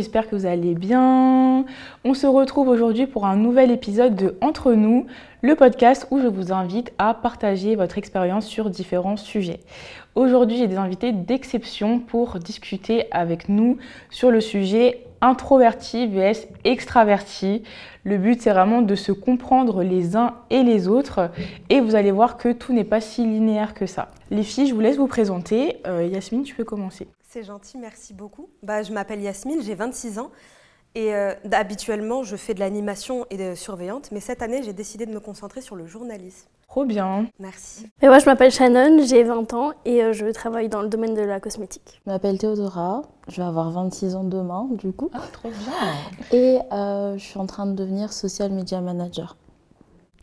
j'espère que vous allez bien. On se retrouve aujourd'hui pour un nouvel épisode de Entre nous, le podcast où je vous invite à partager votre expérience sur différents sujets. Aujourd'hui, j'ai des invités d'exception pour discuter avec nous sur le sujet introverti vs extraverti. Le but, c'est vraiment de se comprendre les uns et les autres. Et vous allez voir que tout n'est pas si linéaire que ça. Les filles, je vous laisse vous présenter. Euh, Yasmine, tu peux commencer. C'est gentil, merci beaucoup. Bah, je m'appelle Yasmine, j'ai 26 ans. Et euh, habituellement, je fais de l'animation et de surveillante, mais cette année, j'ai décidé de me concentrer sur le journalisme. Trop bien. Merci. Et moi, je m'appelle Shannon, j'ai 20 ans et euh, je travaille dans le domaine de la cosmétique. Je m'appelle Théodora, je vais avoir 26 ans demain, du coup. Ah, trop bien. Et euh, je suis en train de devenir social media manager.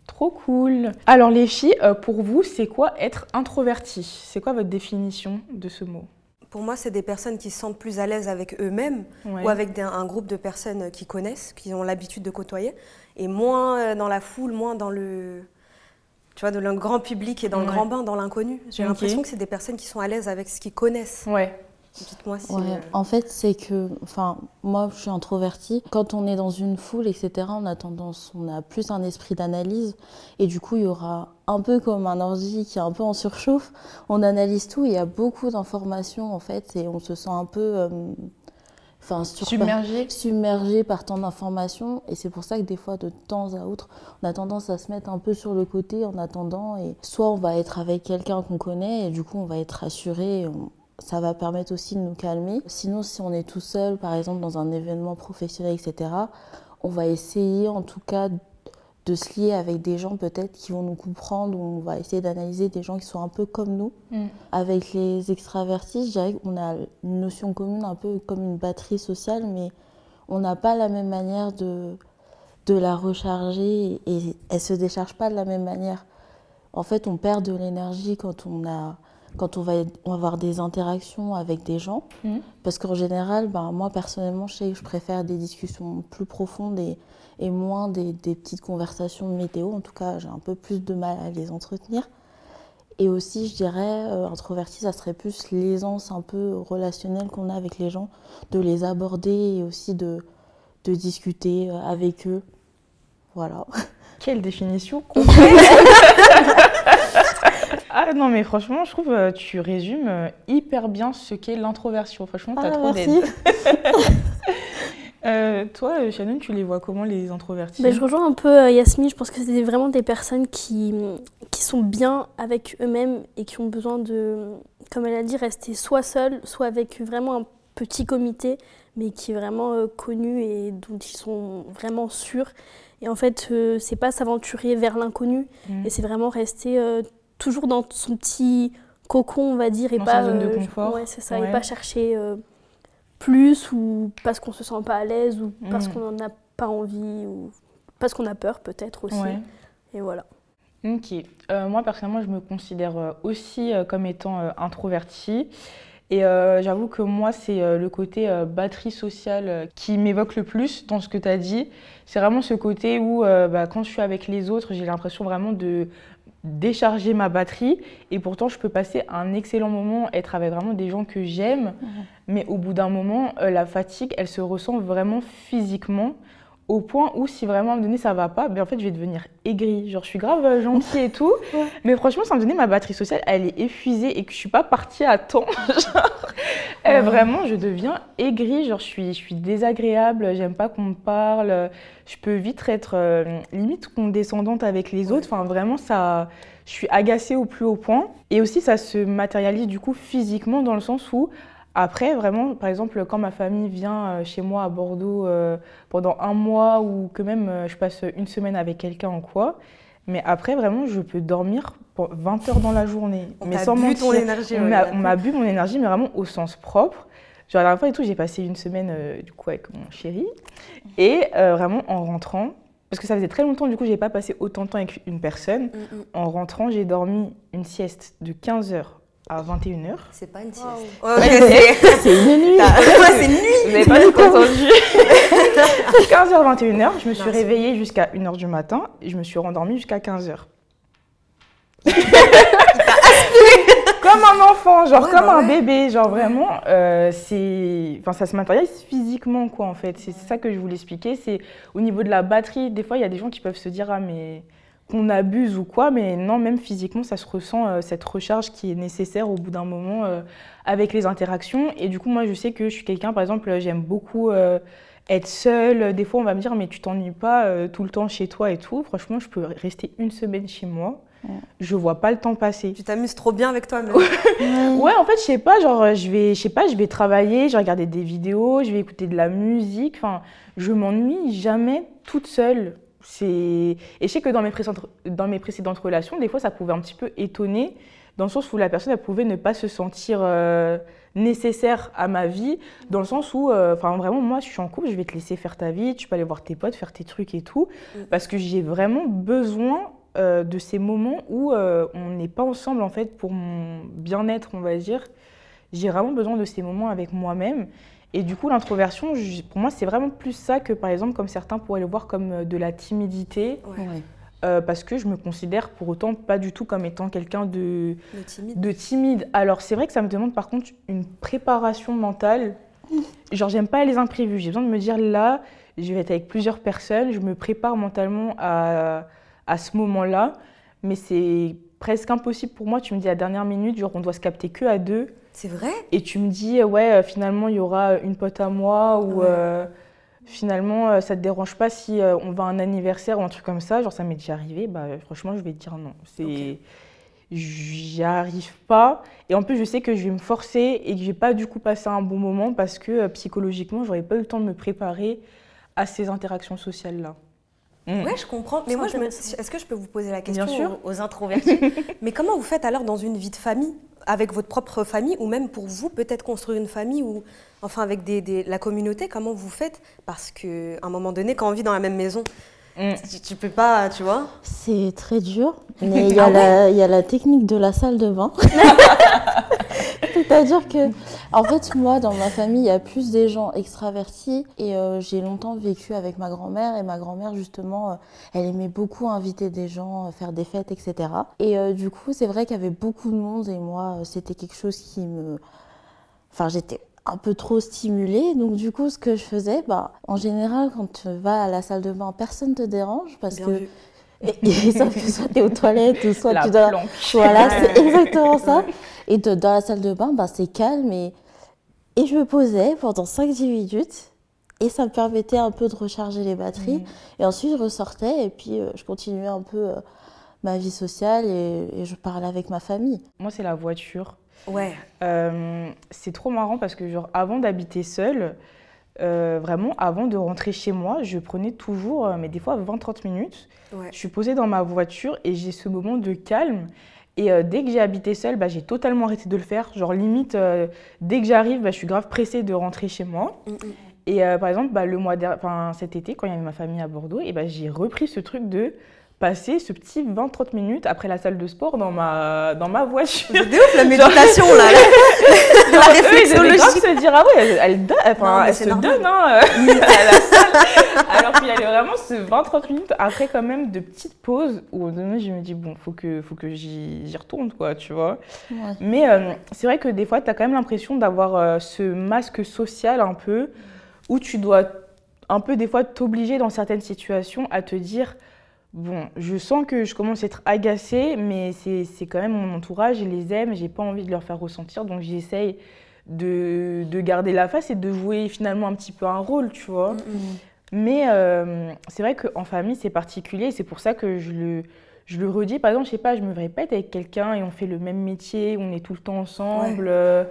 Trop cool. Alors les filles, pour vous, c'est quoi être introverti C'est quoi votre définition de ce mot? Pour moi, c'est des personnes qui se sentent plus à l'aise avec eux-mêmes Ouais. ou avec des- un groupe de personnes qui connaissent, qui ont l'habitude de côtoyer, et moins euh, dans la foule, moins dans le, tu vois, dans le grand public et dans Ouais. le grand bain, dans l'inconnu. J'ai l'impression que c'est des personnes qui sont à l'aise avec ce qu'ils connaissent. Ouais. Dites-moi si. Ouais, euh, en fait, c'est que, enfin, moi, je suis introvertie. Quand on est dans une foule, etc., on a tendance, on a plus un esprit d'analyse. Et du coup, il y aura un peu comme un ordi qui est un peu en surchauffe. On analyse tout, il y a beaucoup d'informations, en fait, et on se sent un peu, euh, enfin, Submergé. submergé par tant d'informations et c'est pour ça que des fois de temps à autre on a tendance à se mettre un peu sur le côté en attendant et soit on va être avec quelqu'un qu'on connaît et du coup on va être rassuré et on- ça va permettre aussi de nous calmer sinon si on est tout seul par exemple dans un événement professionnel etc on va essayer en tout cas de se lier avec des gens peut-être qui vont nous comprendre ou on va essayer d'analyser des gens qui sont un peu comme nous Mm. avec les extravertis, je dirais qu'on a une notion commune un peu comme une batterie sociale, mais on n'a pas la même manière de, de la recharger et elle se décharge pas de la même manière. En fait, on perd de l'énergie quand on a quand on va, avoir des interactions avec des gens. Mhm. Parce qu'en général, ben, moi personnellement, je sais que je préfère des discussions plus profondes et, et moins des, des petites conversations météo. En tout cas, j'ai un peu plus de mal à les entretenir. Et aussi, je dirais, euh, introverti, ça serait plus l'aisance un peu relationnelle qu'on a avec les gens, de les aborder et aussi de, de discuter euh, avec eux. Voilà. Quelle définition complète Ah non mais franchement je trouve euh, tu résumes euh, hyper bien ce qu'est l'introversion. Franchement t'as Ah, trop d'aide. Euh, toi Shannon tu les vois comment les introvertis? Ben, je rejoins un peu euh, Yasmine, je pense que c'est vraiment des personnes qui, qui sont bien avec eux-mêmes et qui ont besoin de, comme elle a dit, rester soit seules, soit avec vraiment un petit comité, mais qui est vraiment euh, connu et dont ils sont vraiment sûrs. Et en fait, euh, c'est pas s'aventurer vers l'inconnu, Mm. et c'est vraiment rester euh, toujours dans son petit cocon, on va dire, et Dans pas sa zone de euh, confort. ouais, c'est ça, Ouais. et pas chercher euh, plus ou parce qu'on se sent pas à l'aise ou parce Mm. qu'on n'en a pas envie ou parce qu'on a peur peut-être aussi. Ouais. Et voilà. Ok. Euh, moi, personnellement, je me considère aussi comme étant introvertie. Et euh, j'avoue que moi, c'est le côté euh, batterie sociale qui m'évoque le plus dans ce que tu as dit. C'est vraiment ce côté où, euh, bah, quand je suis avec les autres, j'ai l'impression vraiment de décharger ma batterie. Et pourtant, je peux passer un excellent moment, être avec vraiment des gens que j'aime. Mais au bout d'un moment, euh, la fatigue, elle se ressent vraiment physiquement. Au point où si vraiment à un moment donné ça va pas, ben en fait je vais devenir aigrie. Genre je suis grave euh, gentille et tout, Ouais. mais franchement ça me donné ma batterie sociale elle est épuisée et que je suis pas partie à temps. genre euh, Ouais. vraiment je deviens aigrie, genre je suis, je suis désagréable, j'aime pas qu'on me parle, je peux vite être euh, limite condescendante avec les autres. Enfin vraiment ça, je suis agacée au plus haut point. Et aussi ça se matérialise du coup physiquement dans le sens où après, vraiment, par exemple, quand ma famille vient euh, chez moi à Bordeaux euh, pendant un mois ou que même euh, je passe une semaine avec quelqu'un ou quoi, mais après, vraiment, je peux dormir pour 20 heures dans la journée. On mais sans bu mentir. ton énergie. On ouais, m'a- bu mon énergie, mais vraiment au sens propre. Genre, la dernière fois et tout, j'ai passé une semaine euh, du coup avec mon chéri. Et euh, vraiment, en rentrant, parce que ça faisait très longtemps, du coup, j'ai pas passé autant de temps avec une personne. Mm, mm. En rentrant, j'ai dormi une sieste de 15h à 21h. C'est pas une sieste. Ouais, c'est une nuit. Ouais, c'est une nuit. Vous n'avez pas tout entendu 15h, 21h, je me suis Non, réveillée jusqu'à 1h du matin et je me suis rendormie jusqu'à 15h. comme un enfant, genre Ouais, comme bah un ouais. bébé, genre vraiment, euh, c'est, enfin ça se matérialise physiquement quoi en fait. C'est ça que je voulais expliquer. C'est au niveau de la batterie. Des fois, il y a des gens qui peuvent se dire ah mais qu'on abuse ou quoi, mais non, même physiquement, ça se ressent euh, cette recharge qui est nécessaire au bout d'un moment euh, avec les interactions. Et du coup, moi, je sais que je suis quelqu'un, par exemple, j'aime beaucoup. euh, être seule, des fois on va me dire mais tu t'ennuies pas euh, tout le temps chez toi et tout. Franchement, je peux rester une semaine chez moi, je vois pas le temps passer. Tu t'amuses trop bien avec toi-même. Ouais, en fait, je sais pas, genre, je vais, je sais pas, je vais travailler, je vais regarder des vidéos, je vais écouter de la musique. Enfin, je m'ennuie jamais toute seule. Et je sais que dans mes précédentes, dans mes précédentes relations, des fois, ça pouvait un petit peu étonner, dans le sens où la personne, elle pouvait ne pas se sentir euh, nécessaire à ma vie, dans le sens où, euh, enfin, vraiment, moi, je suis en couple, je vais te laisser faire ta vie, tu peux aller voir tes potes, faire tes trucs et tout, Mm. parce que j'ai vraiment besoin euh, de ces moments où on n'est pas ensemble, en fait, pour mon bien-être, on va dire. J'ai vraiment besoin de ces moments avec moi-même. Et du coup, l'introversion, pour moi, c'est vraiment plus ça que, par exemple, comme certains pourraient le voir comme euh, de la timidité, Ouais. Euh, parce que je me considère pour autant pas du tout comme étant quelqu'un de, timide. de timide. Alors, c'est vrai que ça me demande par contre une préparation mentale. Genre, j'aime pas les imprévus. J'ai besoin de me dire là, je vais être avec plusieurs personnes, je me prépare mentalement à, à ce moment-là. Mais c'est presque impossible pour moi. Tu me dis à la dernière minute, genre, on doit se capter que à deux. C'est vrai? Et tu me dis, ouais, euh, finalement, il y aura une pote à moi ou Ouais. euh, finalement, euh, ça te dérange pas si on va à un anniversaire ou un truc comme ça? Genre, ça m'est déjà arrivé. Bah, franchement, je vais te dire non. C'est. J'y arrive pas. Et en plus, je sais que je vais me forcer et que je vais pas du coup passer un bon moment parce que psychologiquement, j'aurais pas eu le temps de me préparer à ces interactions sociales-là. Mm. Ouais, je comprends. Mais moi, je me- intéressant. est-ce que je peux vous poser la question Bien sûr. aux, aux introvertis? Mais comment vous faites alors dans une vie de famille, avec votre propre famille, ou même pour vous, peut-être construire une famille, ou enfin avec la communauté, comment vous faites? Parce qu'à un moment donné, quand on vit dans la même maison, Mm. tu, tu peux pas, tu vois C'est très dur, mais il y, a Ah la- il y a la technique de la salle de bain. C'est-à-dire que, en fait, moi, dans ma famille, il y a plus des gens extravertis et euh, j'ai longtemps vécu avec ma grand-mère et ma grand-mère, justement, euh, elle aimait beaucoup inviter des gens, euh, faire des fêtes, etc. Et euh, du coup, c'est vrai qu'il y avait beaucoup de monde et moi, c'était quelque chose qui me... Enfin, j'étais un peu trop stimulée. Donc, du coup, ce que je faisais, bah, en général, quand tu vas à la salle de bain, personne te dérange parce Bien que vu. et, et sauf que soit tu es aux toilettes ou soit La tu dois. planque. Voilà, c'est exactement ça. Et de- dans la salle de bain, bah, c'est calme et, et je me posais pendant 5-10 minutes et ça me permettait un peu de recharger les batteries. Mhm. Et ensuite, je ressortais et puis euh, je continuais un peu euh, ma vie sociale et, et je parlais avec ma famille. Moi, c'est la voiture. Ouais. Euh, c'est trop marrant parce que genre avant d'habiter seule, euh, vraiment avant de rentrer chez moi, je prenais toujours, euh, mais des fois 20-30 minutes, Ouais. je suis posée dans ma voiture et j'ai ce moment de calme. Et euh, dès que j'ai habité seule, bah, j'ai totalement arrêté de le faire. Genre limite, euh, dès que j'arrive, bah, je suis grave pressée de rentrer chez moi. Mm, mm. Et euh, par exemple, bah, le mois enfin, cet été, quand il y avait ma famille à Bordeaux, et bah, j'ai repris ce truc de passer ce petit 20-30 minutes après la salle de sport dans ma, dans ma voiture. C'est de ouf la méditation là. La, la Genre, réflexion logique. se dire, ah ouais, elle, elle, donne- enfin, Non, elle se normal. donne hein, euh, à la salle. Alors qu'il y avait vraiment ce 20-30 minutes après quand même de petites pauses où je me dis, bon, faut que, faut que j'y j'y retourne, quoi, tu vois. Ouais. Mais euh, c'est vrai que des fois, tu as quand même l'impression d'avoir euh, ce masque social un peu, où tu dois un peu des fois t'obliger dans certaines situations à te dire, bon, je sens que je commence à être agacée, mais c'est quand même mon entourage, je les aime, j'ai pas envie de leur faire ressentir, donc j'essaye de, de garder la face et de jouer finalement un petit peu un rôle, tu vois. Mm, mm. Mais euh, c'est vrai qu'en famille, c'est particulier. C'est pour ça que je le, je le redis. Par exemple, je sais pas, je me verrais pas être avec quelqu'un et on fait le même métier, on est tout le temps ensemble, euh,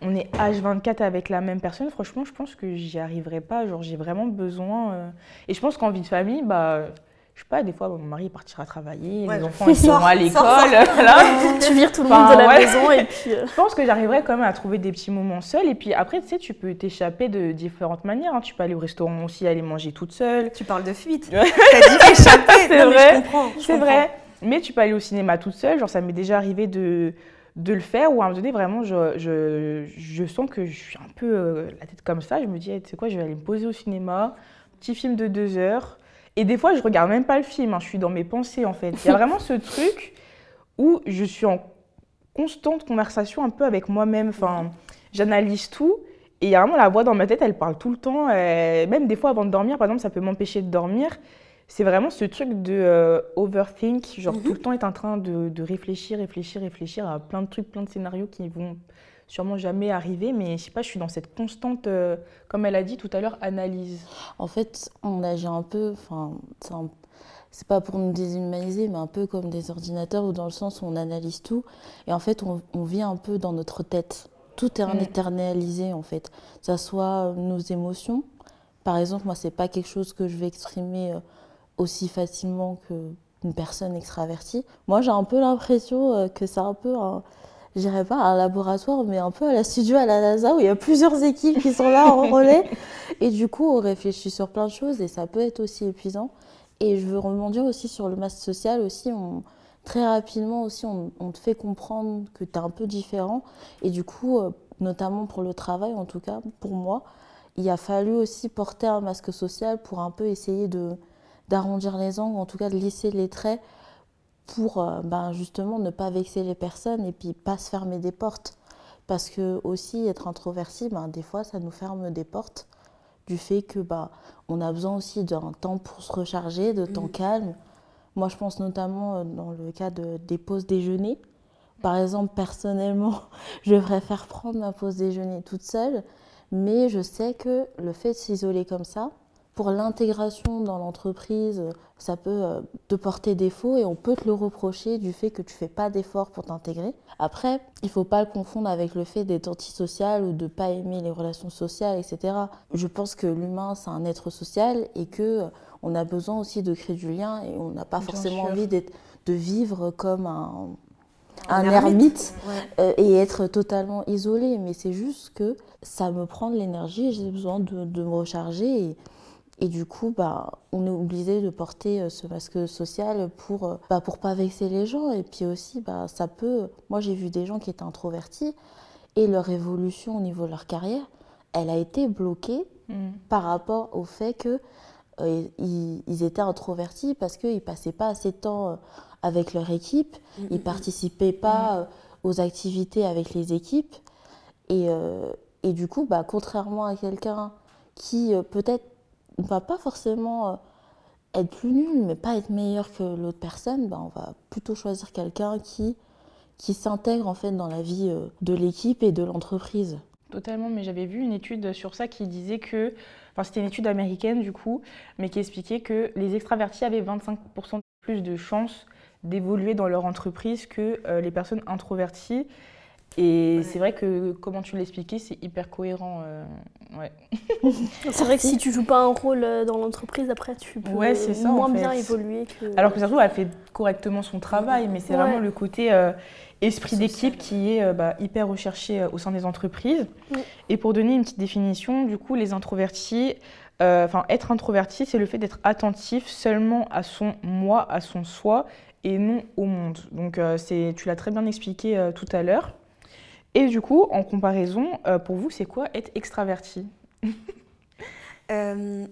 on est H24 avec la même personne. Franchement, je pense que j'y arriverai pas. Genre, j'ai vraiment besoin. euh, Et je pense qu'en vie de famille, bah, je sais pas, des fois, mon mari partira travailler, Ouais, les enfants ils seront à l'école. voilà. Tu vires tout le Enfin, monde de la ouais. maison et puis. euh, Je pense que j'arriverai quand même à trouver des petits moments seuls. Et puis après, tu sais, tu peux t'échapper de différentes manières. hein. Tu peux aller au restaurant aussi, aller manger toute seule. Tu parles de fuite. T'as dit échapper. C'est vrai. C'est vrai. Mais tu peux aller au cinéma toute seule. Genre, ça m'est déjà arrivé de, de le faire. Ou à un moment donné, vraiment, je, je, je sens que je suis un peu euh, la tête comme ça. Je me dis, Eh, tu sais quoi, je vais aller me poser au cinéma. Petit film de deux heures. Et des fois, je regarde même pas le film. hein. Je suis dans mes pensées, en fait. Il y a vraiment ce truc où je suis en constante conversation un peu avec moi-même. Enfin, j'analyse tout. Et il y a vraiment la voix dans ma tête, elle parle tout le temps. même des fois avant de dormir, par exemple, ça peut m'empêcher de dormir. C'est vraiment ce truc de euh, overthink, genre tout le temps être en train de, de, réfléchir, réfléchir, réfléchir à plein de trucs, plein de scénarios qui vont sûrement jamais arriver. Mais je sais pas, je suis dans cette constante, euh, comme elle a dit tout à l'heure, analyse. En fait, on agit un peu, enfin, c'est pas pour nous déshumaniser, mais un peu comme des ordinateurs, ou dans le sens où on analyse tout. Et en fait, on, on vit un peu dans notre tête. Tout est en mm. éternalisé, en fait. Que ça soit nos émotions. Par exemple, moi, c'est pas quelque chose que je vais exprimer euh, aussi facilement qu'une personne extravertie. Moi, j'ai un peu l'impression euh, que c'est un peu un, je dirais pas un laboratoire, mais un peu à la studio à la NASA où il y a plusieurs équipes qui sont là en relais. Et du coup, on réfléchit sur plein de choses et ça peut être aussi épuisant. Et je veux rebondir aussi sur le masque social aussi. On, très rapidement aussi, on, te fait comprendre que tu es un peu différent. Et du coup, euh, notamment pour le travail, en tout cas pour moi, il a fallu aussi porter un masque social pour un peu essayer de d'arrondir les angles, en tout cas de lisser les traits pour euh, ben, justement ne pas vexer les personnes et puis pas se fermer des portes. Parce que aussi être introverti, ben, des fois ça nous ferme des portes du fait que ben, on a besoin aussi d'un temps pour se recharger, de temps mmh. calme. Moi, je pense notamment euh, dans le cas de, des pauses déjeuner. Par exemple, personnellement, je préfère prendre ma pause déjeuner toute seule, mais je sais que le fait de s'isoler comme ça, pour l'intégration dans l'entreprise, ça peut euh, te porter défaut et on peut te le reprocher du fait que tu fais pas d'efforts pour t'intégrer. Après, il faut pas le confondre avec le fait d'être antisocial ou de pas aimer les relations sociales, etc. Je pense que l'humain c'est un être social et que on a besoin aussi de créer du lien et on n'a pas forcément envie de vivre comme un, un, ermite, euh, et être totalement isolé. Mais c'est juste que ça me prend de l'énergie, j'ai besoin de, de, me recharger. Et, et du coup, bah, on est obligé de porter euh, ce masque social pour euh, bah, pour pas vexer les gens. Et puis aussi, bah, ça peut. Moi, j'ai vu des gens qui étaient introvertis et leur évolution au niveau de leur carrière, elle a été bloquée mm. par rapport au fait que euh, ils, étaient introvertis parce qu'ils passaient pas assez de temps avec leur équipe, mm, ils mm, participaient pas aux activités avec les équipes. Et, et du coup, bah, contrairement à quelqu'un qui peut-être on va pas forcément euh, être plus nul, mais pas être meilleur que l'autre personne, ben on va plutôt choisir quelqu'un qui, qui s'intègre en fait dans la vie euh, de l'équipe et de l'entreprise. Totalement, mais j'avais vu une étude sur ça qui disait que, enfin c'était une étude américaine du coup, mais qui expliquait que les extravertis avaient 25% plus de chances d'évoluer dans leur entreprise que euh, les personnes introverties. Et c'est vrai que, comment tu l'expliquais, c'est hyper cohérent. Euh, ouais. c'est vrai que si tu joues pas un rôle euh, dans l'entreprise, après, tu peux moins bien évoluer. Que... Alors que surtout, elle fait correctement son travail, mais c'est vraiment le côté euh, esprit d'équipe qui est bah, hyper recherché au sein des entreprises. Et pour donner une petite définition, du coup, les introvertis, enfin, être introverti, c'est le fait d'être attentif seulement à son moi, à son soi, et non au monde. Donc, c'est, tu l'as très bien expliqué tout à l'heure. Et du coup, en comparaison, euh, pour vous, c'est quoi être extraverti euh,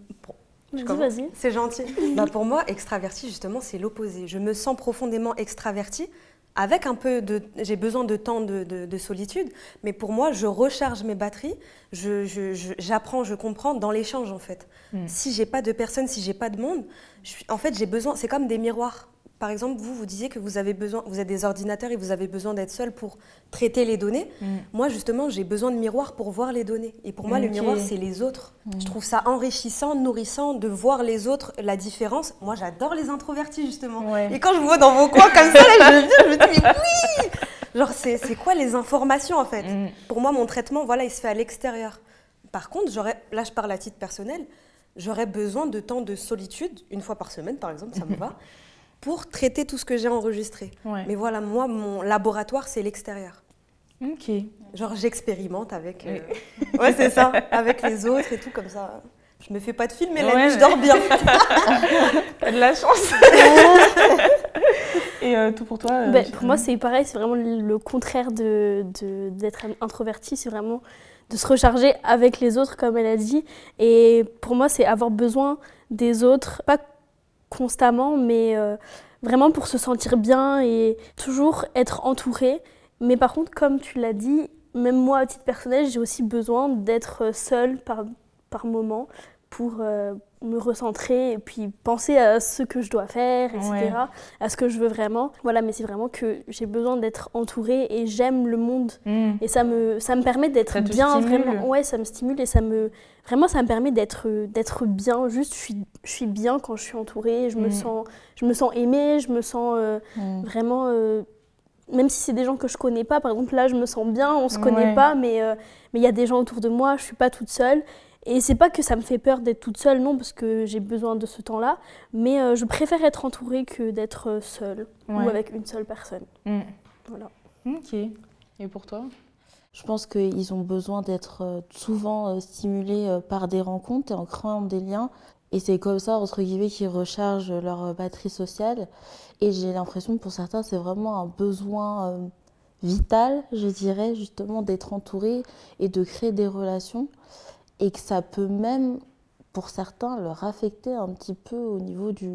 Vas-y. C'est gentil. bah pour moi, extraverti, justement, c'est l'opposé. Je me sens profondément extraverti avec un peu de... J'ai besoin de temps de, solitude, mais pour moi, je recharge mes batteries, j'apprends, je, je, comprends dans l'échange, en fait. Hmm. Si j'ai pas de personne, si j'ai pas de monde, je en fait, j'ai besoin... C'est comme des miroirs. Par exemple, vous, vous disiez que vous avez besoin, vous êtes des ordinateurs et vous avez besoin d'être seul pour traiter les données. Mm. Moi, justement, j'ai besoin de miroirs pour voir les données. Et pour moi, le miroir, c'est les autres. Mm. Je trouve ça enrichissant, nourrissant de voir les autres, la différence. Moi, j'adore les introvertis, justement. Et quand je vous vois dans vos coins comme ça, je, je me dis, mais oui Genre, c'est quoi les informations, en fait? Mm. Pour moi, mon traitement, voilà, il se fait à l'extérieur. Par contre, là, je parle à titre personnel, j'aurais besoin de temps de solitude, une fois par semaine, par exemple, ça me va. pour traiter tout ce que j'ai enregistré. Mais voilà, moi, mon laboratoire, c'est l'extérieur. Ok. Genre, j'expérimente avec. Euh, ouais, c'est ça, avec les autres et tout, comme ça. Je me fais pas de film, mais la nuit, je dors bien. T'as de la chance. et euh, tout pour toi euh, ben, Pour moi, c'est pareil, c'est vraiment le contraire d'être de, d'être introverti, c'est vraiment de se recharger avec les autres, comme elle a dit. Et pour moi, c'est avoir besoin des autres, pas constamment, mais euh, vraiment pour se sentir bien et toujours être entouré. Mais par contre, comme tu l'as dit, même moi, à titre personnel, j'ai aussi besoin d'être seule par, par moment pour euh, me recentrer et puis penser à ce que je dois faire, etc., à ce que je veux vraiment. Voilà, mais c'est vraiment que j'ai besoin d'être entourée et j'aime le monde. Hmm. Et ça me, ça me permet d'être bien, vraiment. Ouais, ça me stimule et ça me, vraiment, ça me permet d'être, d'être bien. Juste, je suis, je suis bien quand je suis entourée. Je, me, hmm. sens, je me sens aimée, je me sens euh, hmm. vraiment. Euh, même si c'est des gens que je connais pas, par exemple là je me sens bien, on se connaît pas, mais mais il y a des gens autour de moi, je suis pas toute seule et c'est pas que ça me fait peur d'être toute seule, non, parce que j'ai besoin de ce temps-là, mais euh, je préfère être entourée que d'être euh, seule ou avec une seule personne. Mm. Voilà. Ok. Et pour toi? Je pense qu'ils ont besoin d'être euh, souvent stimulés par des rencontres et en créant des liens. Et c'est comme ça, entre guillemets, qu'ils rechargent leur batterie sociale. Et j'ai l'impression que pour certains, c'est vraiment un besoin vital, je dirais, justement, d'être entouré et de créer des relations et que ça peut même, pour certains, leur affecter un petit peu au niveau du...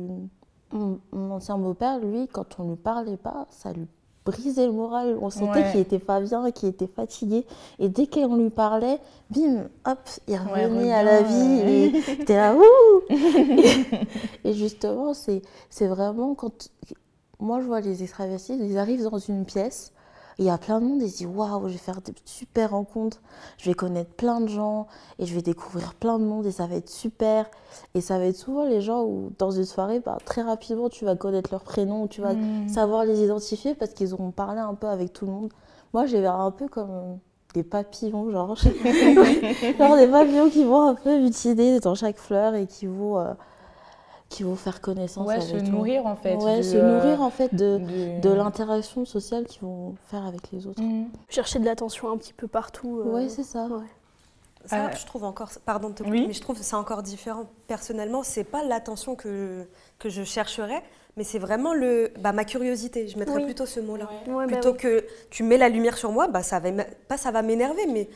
Mon, ancien beau-père, lui, quand on lui parlait pas, ça lui brisait le moral. On sentait qu'il était pas bien, qu'il était fatigué. Et dès qu'on lui parlait, bim, hop, il revenait à la vie. Et était là, ouh et, justement, c'est vraiment quand. Moi, je vois les extravertis, ils arrivent dans une pièce il y a plein de monde, ils se disent waouh, je vais faire de super rencontres, je vais connaître plein de gens et je vais découvrir plein de monde et ça va être super. Et ça va être souvent les gens où, dans une soirée, bah, très rapidement, tu vas connaître leur prénom, tu vas hmm. savoir les identifier parce qu'ils auront parlé un peu avec tout le monde. Moi, j'ai un peu comme des papillons, genre, genre des papillons qui vont un peu butiner dans chaque fleur et qui vont. Euh, qui vont faire connaissance ouais, se nourrir en fait ouais, se nourrir en fait de, de... l'interaction sociale qu'ils vont faire avec les autres. Mhm. chercher de l'attention un petit peu partout euh... ouais c'est ça. ça je trouve encore pardon de te couper mais je trouve que c'est encore différent. Personnellement c'est pas l'attention que que je chercherais mais c'est vraiment le bah, ma curiosité. Je mettrais plutôt ce mot là bah plutôt que tu mets la lumière sur moi bah ça va pas ça va m'énerver mais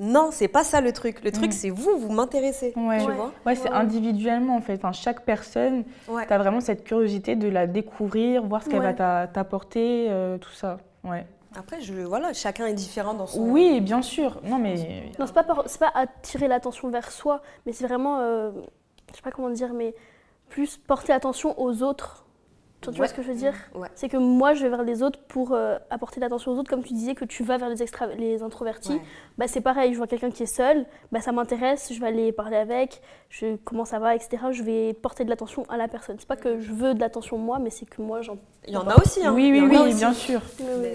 non, c'est pas ça le truc. Le truc, mm. c'est vous, vous m'intéressez. Ouais, tu vois ouais, c'est individuellement en fait. Enfin, chaque personne, tu as vraiment cette curiosité de la découvrir, voir ce qu'elle va t'apporter, euh, tout ça. Ouais. Après, je, voilà, chacun est différent dans son. Oui, bien sûr. Non, mais. Non, c'est pas, pas attirer l'attention vers soi, mais c'est vraiment. Euh, je sais pas comment dire, mais plus porter attention aux autres tu vois ce que je veux dire C'est que moi, je vais vers les autres pour euh, apporter l'attention aux autres. Comme tu disais que tu vas vers les, extra les introvertis, bah, c'est pareil. Je vois quelqu'un qui est seul, bah, ça m'intéresse, je vais aller parler avec, je, comment ça va, etc. Je vais porter de l'attention à la personne. C'est pas que je veux de l'attention moi, mais c'est que moi, j'en. Il y en a aussi, hein. Oui, oui, oui, bien sûr.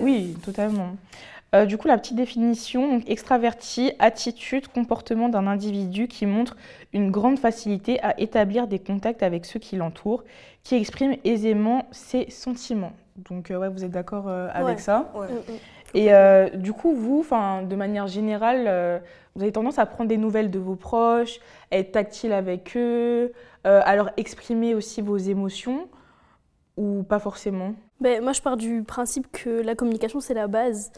Oui, totalement. Euh, du coup, la petite définition, extraverti, attitude, comportement d'un individu qui montre une grande facilité à établir des contacts avec ceux qui l'entourent, qui exprime aisément ses sentiments. Donc, euh, ouais, vous êtes d'accord euh, avec ça? Mm, mm. Et du coup, vous, de manière générale, vous avez tendance à prendre des nouvelles de vos proches, à être tactile avec eux, à leur exprimer aussi vos émotions, ou pas forcément? Ben, moi, je pars du principe que la communication, c'est la base.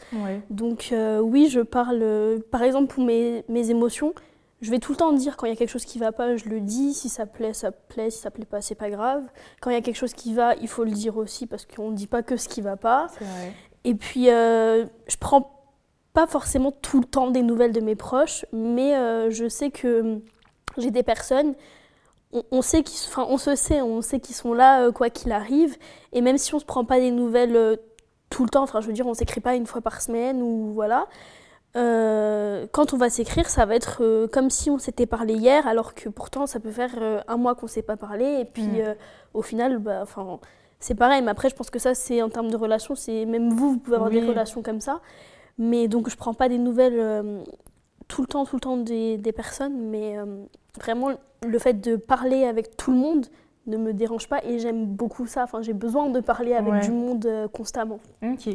Donc, euh, oui, je parle, euh, par exemple, pour mes, mes, émotions, je vais tout le temps dire quand il y a quelque chose qui va pas, je le dis. Si ça plaît, ça plaît. Si ça plaît pas, c'est pas grave. Quand il y a quelque chose qui va, il faut le dire aussi parce qu'on ne dit pas que ce qui va pas. Et puis, euh, je prends pas forcément tout le temps des nouvelles de mes proches, mais euh, je sais que j'ai des personnes on, sait qu'ils, enfin, on se sait, on sait qu'ils sont là euh, quoi qu'il arrive. Et même si on se prend pas des nouvelles euh, tout le temps, enfin, je veux dire, on s'écrit pas une fois par semaine ou voilà. Euh, quand on va s'écrire, ça va être comme si on s'était parlé hier, alors que pourtant ça peut faire un mois qu'on s'est pas parlé. Et puis mm. au final, bah, enfin, c'est pareil. Mais après, je pense que ça, c'est en termes de relations, c'est même vous, vous pouvez avoir des relations comme ça. Mais donc, je prends pas des nouvelles tout le temps, tout le temps des, des personnes, mais vraiment le fait de parler avec tout le monde ne me dérange pas et j'aime beaucoup ça. Enfin, j'ai besoin de parler avec du monde euh, constamment.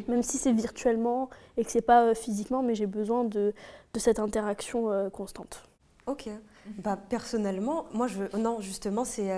Même si c'est virtuellement et que c'est pas euh, physiquement, mais j'ai besoin de, de, cette interaction euh, constante. Ok. Bah, personnellement, moi, je, non, justement, c'est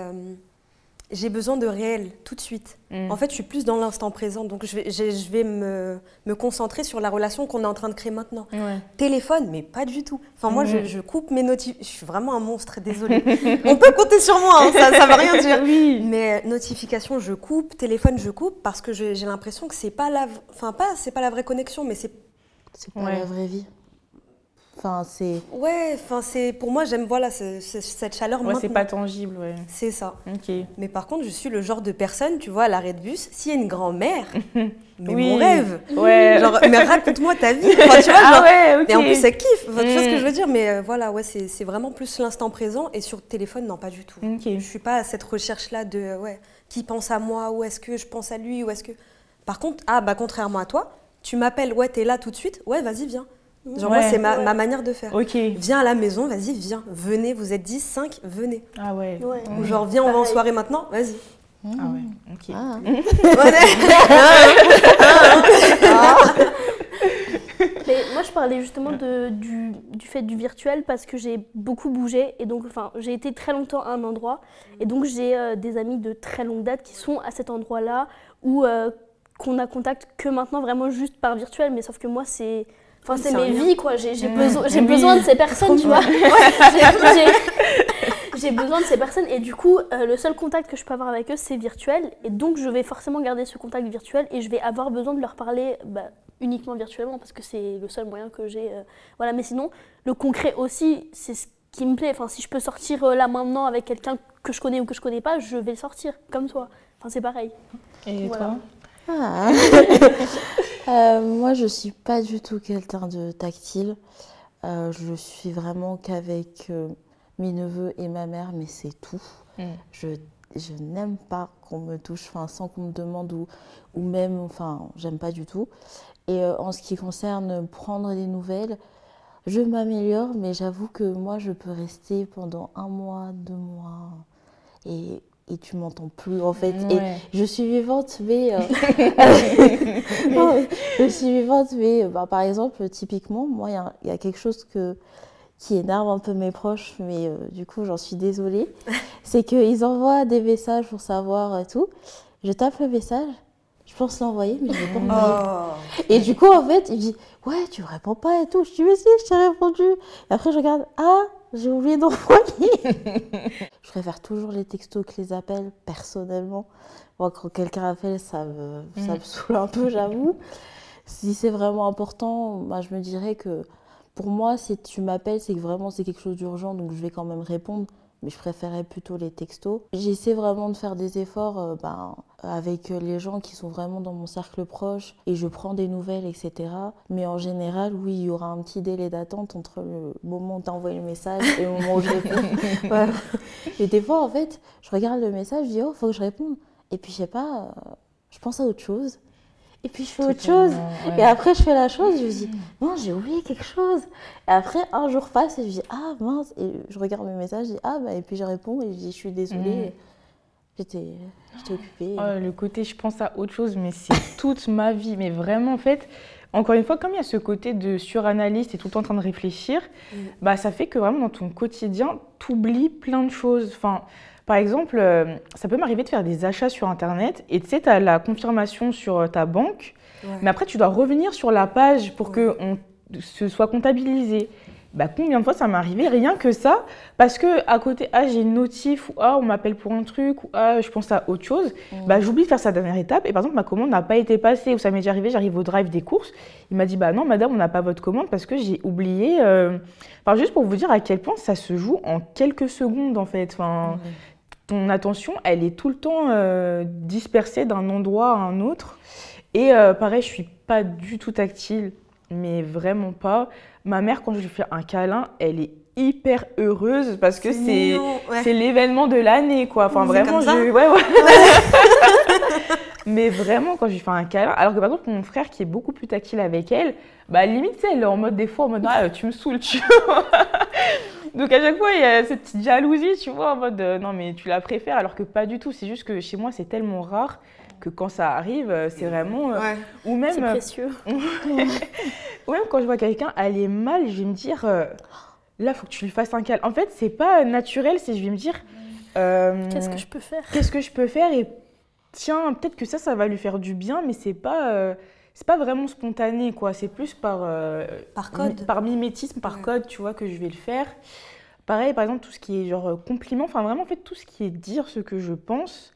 j'ai besoin de réel tout de suite. Mm. En fait, je suis plus dans l'instant présent, donc je vais, je, je vais me, me concentrer sur la relation qu'on est en train de créer maintenant. Ouais. Téléphone, mais pas du tout. Enfin, moi, je, Mm. je coupe mes notifications. Je suis vraiment un monstre, désolée. On peut compter sur moi, hein, ça, ça veut rien dire. Oui. Mais notification, je coupe. Téléphone, je coupe parce que j'ai l'impression que c'est pas la, enfin pas, c'est pas la vraie connexion, mais c'est C'est pas Ouais. la vraie vie. Enfin, c'est. ouais, enfin c'est pour moi j'aime voilà ce- ce- cette chaleur Ouais, c'est pas tangible, ouais. C'est ça. Ok. Mais par contre, je suis le genre de personne, tu vois, à l'arrêt de bus, s'il y a une grand-mère, mais Oui. mon rêve. Ouais. Genre, mais raconte-moi ta vie. Enfin, tu vois, ah genre- ouais, ok. Et en plus, ça kiffe. Enfin, Tu vois ce que Mm. je veux dire Mais euh, voilà, ouais, c'est c'est vraiment plus l'instant présent. Et sur téléphone, non, pas du tout. Ok. Je suis pas à cette recherche-là de euh, ouais, qui pense à moi, ou est-ce que je pense à lui, ou est-ce que. Par contre, ah bah contrairement à toi, tu m'appelles, ouais, t'es là tout de suite, ouais, vas-y, viens. Genre, moi, c'est ma, Ouais. ma manière de faire. Ok. Viens à la maison, vas-y, viens. Venez, vous êtes 10, 5, venez. Ah ouais. Ouais. Ou genre, viens, on va en soirée maintenant, vas-y. Ah ouais. Ok. Ah. Mais moi, je parlais justement de, du, du fait du virtuel parce que j'ai beaucoup bougé et donc, enfin, j'ai été très longtemps à un endroit et donc j'ai euh, des amis de très longue date qui sont à cet endroit-là où euh, qu'on a contact que maintenant vraiment juste par virtuel, mais sauf que moi, c'est, enfin, c'est mes vies quoi. J'ai, j'ai Mm. besoin, j'ai Oui. besoin de ces personnes, tu vois. J'ai- besoin de ces personnes et du coup, euh, le seul contact que je peux avoir avec eux, c'est virtuel. Et donc, je vais forcément garder ce contact virtuel et je vais avoir besoin de leur parler bah, uniquement virtuellement parce que c'est le seul moyen que j'ai. euh, voilà, mais sinon, le concret aussi, c'est ce qui me plaît. Enfin, si je peux sortir euh, là maintenant avec quelqu'un que je connais ou que je connais pas, je vais le sortir, comme toi. Enfin, c'est pareil. Et Voilà. toi? Ah. Euh, moi, je suis pas du tout quelqu'un de tactile. Euh, je suis vraiment qu'avec euh, mes neveux et ma mère, mais c'est tout. Mm. Je, je n'aime pas qu'on me touche, enfin, sans qu'on me demande ou, ou même, enfin, j'aime pas du tout. Et en ce qui concerne prendre des nouvelles, je m'améliore, mais j'avoue que moi, je peux rester pendant un mois, deux mois, et, et tu m'entends plus en fait. Et je suis vivante, mais. euh, je suis vivante, mais euh, bah, par exemple, typiquement, moi, il y a- il y, a quelque chose que, qui énerve un peu mes proches, mais euh, du coup, j'en suis désolée. C'est qu'ils envoient des messages pour savoir et tout. Je tape le message, je pense l'envoyer, mais je vais pas envoyer. Oh. Et du coup, en fait, il me dit Ouais, tu me réponds pas et tout. Je dis Mais si, je t'ai répondu. Et après, je regarde Ah, j'ai oublié d'envoyer. je préfère toujours les textos que les appels, personnellement. Moi, quand quelqu'un appelle, ça me, ça me saoule un peu, j'avoue. Si c'est vraiment important, bah, je me dirais que pour moi, si tu m'appelles, c'est que vraiment c'est quelque chose d'urgent, donc je vais quand même répondre. Mais je préférais plutôt les textos. J'essaie vraiment de faire des efforts euh, ben, avec les gens qui sont vraiment dans mon cercle proche et je prends des nouvelles, etc. Mais en général, oui, il y aura un petit délai d'attente entre le moment où tu le message et le moment où je réponds. Voilà. Et des fois, en fait, je regarde le message, je dis, oh, faut que je réponde. Et puis, je sais pas, euh, je pense à autre chose. Et puis, je fais autre chose. Ouais. Et après, je fais la chose, je me dis, non, j'ai oublié quelque chose. Et après, un jour passe et je dis, ah mince. Et je regarde mes messages, je dis, ah, bah, et puis je réponds et je dis, je suis désolée. J'étais j'étais occupée. Oh, le côté je pense à autre chose, mais c'est toute ma vie. Mais vraiment, en fait, encore une fois, comme il y a ce côté de suranalyse, et tout le temps en train de réfléchir, Mm. bah, ça fait que vraiment dans ton quotidien, tu oublies plein de choses. Enfin, par exemple, euh, ça peut m'arriver de faire des achats sur Internet et tu sais, tu as la confirmation sur euh, ta banque, Ouais. mais après, tu dois revenir sur la page pour que on, ce soit comptabilisé. Bah, combien de fois ça m'est arrivé Rien que ça, parce que à côté, ah, j'ai une notif, ou ah, on m'appelle pour un truc, ou ah, je pense à autre chose. Bah, j'oublie de faire sa dernière étape et par exemple ma commande n'a pas été passée ou ça m'est déjà arrivé, j'arrive au drive des courses, il m'a dit bah non madame on n'a pas votre commande parce que j'ai oublié. euh, Enfin juste pour vous dire à quel point ça se joue en quelques secondes en fait. Enfin. Ton attention elle est tout le temps euh, dispersée d'un endroit à un autre et euh, pareil je suis pas du tout tactile mais vraiment pas. Ma mère quand je lui fais un câlin elle est hyper heureuse parce que c'est mignon, ouais. c'est l'événement de l'année, quoi. Enfin, vraiment, je... ouais, ouais. Mais vraiment, quand je lui fais un câlin, alors que par exemple, mon frère qui est beaucoup plus tactile avec elle, bah limite, elle est en mode des fois, en mode, ah, tu me saoules, tu vois. Donc à chaque fois, il y a cette petite jalousie, tu vois, en mode, euh, non, mais tu la préfères, alors que pas du tout. C'est juste que chez moi, c'est tellement rare que quand ça arrive, euh, c'est vraiment. euh, Ouais. Ou C'est même, précieux. ou même quand je vois quelqu'un aller mal, je vais me dire, euh, là, faut que tu lui fasses un câlin. En fait, c'est pas naturel, c'est je vais me dire, Euh, Qu'est-ce que je peux faire? Qu'est-ce que je peux faire? Et tiens, peut-être que ça, ça va lui faire du bien, mais c'est pas, euh, c'est pas vraiment spontané, quoi. C'est plus par, euh, Par code. par mimétisme, par Ouais. code, tu vois, que je vais le faire. Pareil, par exemple, tout ce qui est genre euh, compliment, enfin vraiment, en fait, tout ce qui est dire ce que je pense,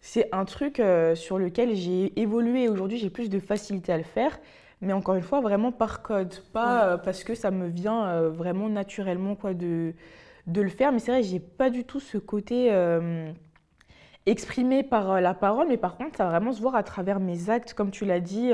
c'est un truc euh, sur lequel j'ai évolué. Aujourd'hui, j'ai plus de facilité à le faire. Mais encore une fois, vraiment par code, pas Ouais. euh, parce que ça me vient vraiment naturellement quoi, de, de le faire. Mais c'est vrai, j'ai pas du tout ce côté exprimé par la parole, mais par contre, ça va vraiment se voir à travers mes actes. Comme tu l'as dit,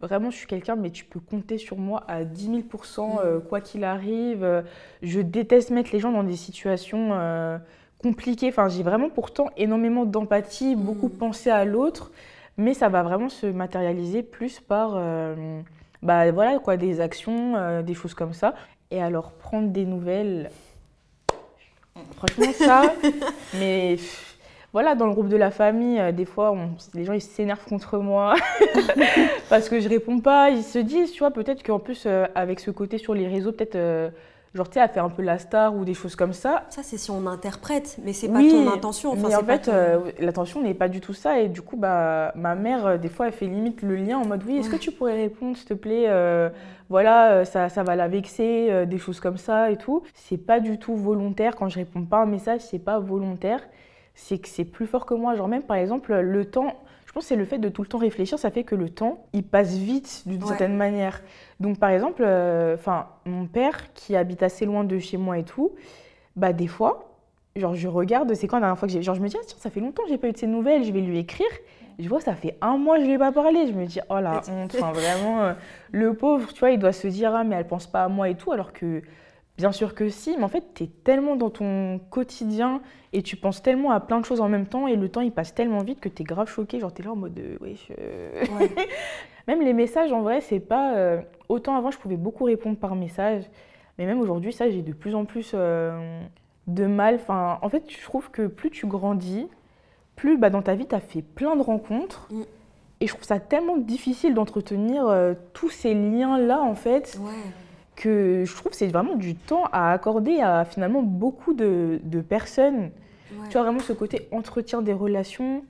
vraiment, je suis quelqu'un, mais tu peux compter sur moi à 10 000% euh, quoi qu'il arrive. Euh, Je déteste mettre les gens dans des situations euh, compliquées. Enfin, j'ai vraiment pourtant énormément d'empathie, beaucoup Mm. pensé à l'autre, mais ça va vraiment se matérialiser plus par euh, bah, voilà, quoi, des actions, des choses comme ça. Et alors, prendre des nouvelles, franchement, ça, mais voilà, dans le groupe de la famille, euh, des fois, on- les gens ils s'énervent contre moi parce que je réponds pas. Ils se disent, tu vois, peut-être qu'en plus, euh, avec ce côté sur les réseaux, peut-être, euh, genre, tu sais, à faire un peu la star ou des choses comme ça. Ça, c'est si on interprète, mais c'est pas Oui, ton intention. Enfin, mais en pas fait, ton- euh, l'intention n'est pas du tout ça. Et du coup, bah, ma mère, des fois, elle fait limite le lien en mode Oui, est-ce que tu pourrais répondre, s'il te plaît Voilà, ça, ça va la vexer, des choses comme ça et tout. C'est pas du tout volontaire. Quand je réponds pas à un message, c'est pas volontaire. C'est que c'est plus fort que moi. Genre, même par exemple, le temps. Je pense que c'est le fait de tout le temps réfléchir, ça fait que le temps, il passe vite d'une Ouais. certaine manière. Donc, par exemple, euh, enfin, mon père qui habite assez loin de chez moi et tout, bah, des fois, genre, je regarde, c'est quand la dernière fois que j'ai. Genre, je me dis, ah, tiens, ça fait longtemps que j'ai pas eu de ses nouvelles, je vais lui écrire. Je vois, ça fait un mois que je lui ai pas parlé. Je me dis, oh la honte, enfin, vraiment, euh, le pauvre, tu vois, il doit se dire, ah, mais elle pense pas à moi et tout, alors que. Bien sûr que si, mais en fait, tu es tellement dans ton quotidien et tu penses tellement à plein de choses en même temps et le temps il passe tellement vite que tu es grave choqué. Genre, tu es là en mode, euh, wesh, euh, Ouais. même les messages, en vrai, c'est pas. euh, autant avant, je pouvais beaucoup répondre par message, mais même aujourd'hui, ça, j'ai de plus en plus euh, de mal. Enfin, en fait, je trouve que plus tu grandis, plus bah, dans ta vie, tu as fait plein de rencontres. Mm. Et je trouve ça tellement difficile d'entretenir euh, tous ces liens-là, en fait, Ouais. Que je trouve que c'est vraiment du temps à accorder à finalement beaucoup de, de personnes. Ouais. Tu vois, vraiment ce côté entretien des relations.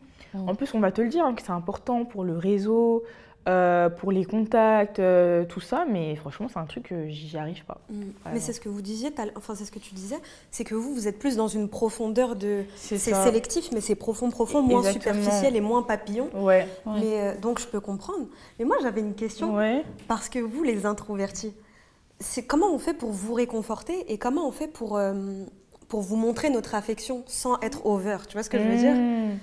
En plus, on va te le dire hein, que c'est important pour le réseau, euh, pour les contacts, euh, tout ça, mais franchement, c'est un truc que j'y arrive pas. Mm. Mais c'est ce que vous disiez, enfin c'est ce que tu disais, c'est que vous, vous êtes plus dans une profondeur de... C'est sélectif, mais c'est profond, profond, moins Exactement. superficiel et moins papillon. Ouais, Ouais. Mais, euh, donc je peux comprendre. Mais moi j'avais une question, ouais. parce que vous, les introvertis, c'est comment on fait pour vous réconforter et comment on fait pour, euh, pour vous montrer notre affection sans être over Tu vois ce que je veux dire? Mmh.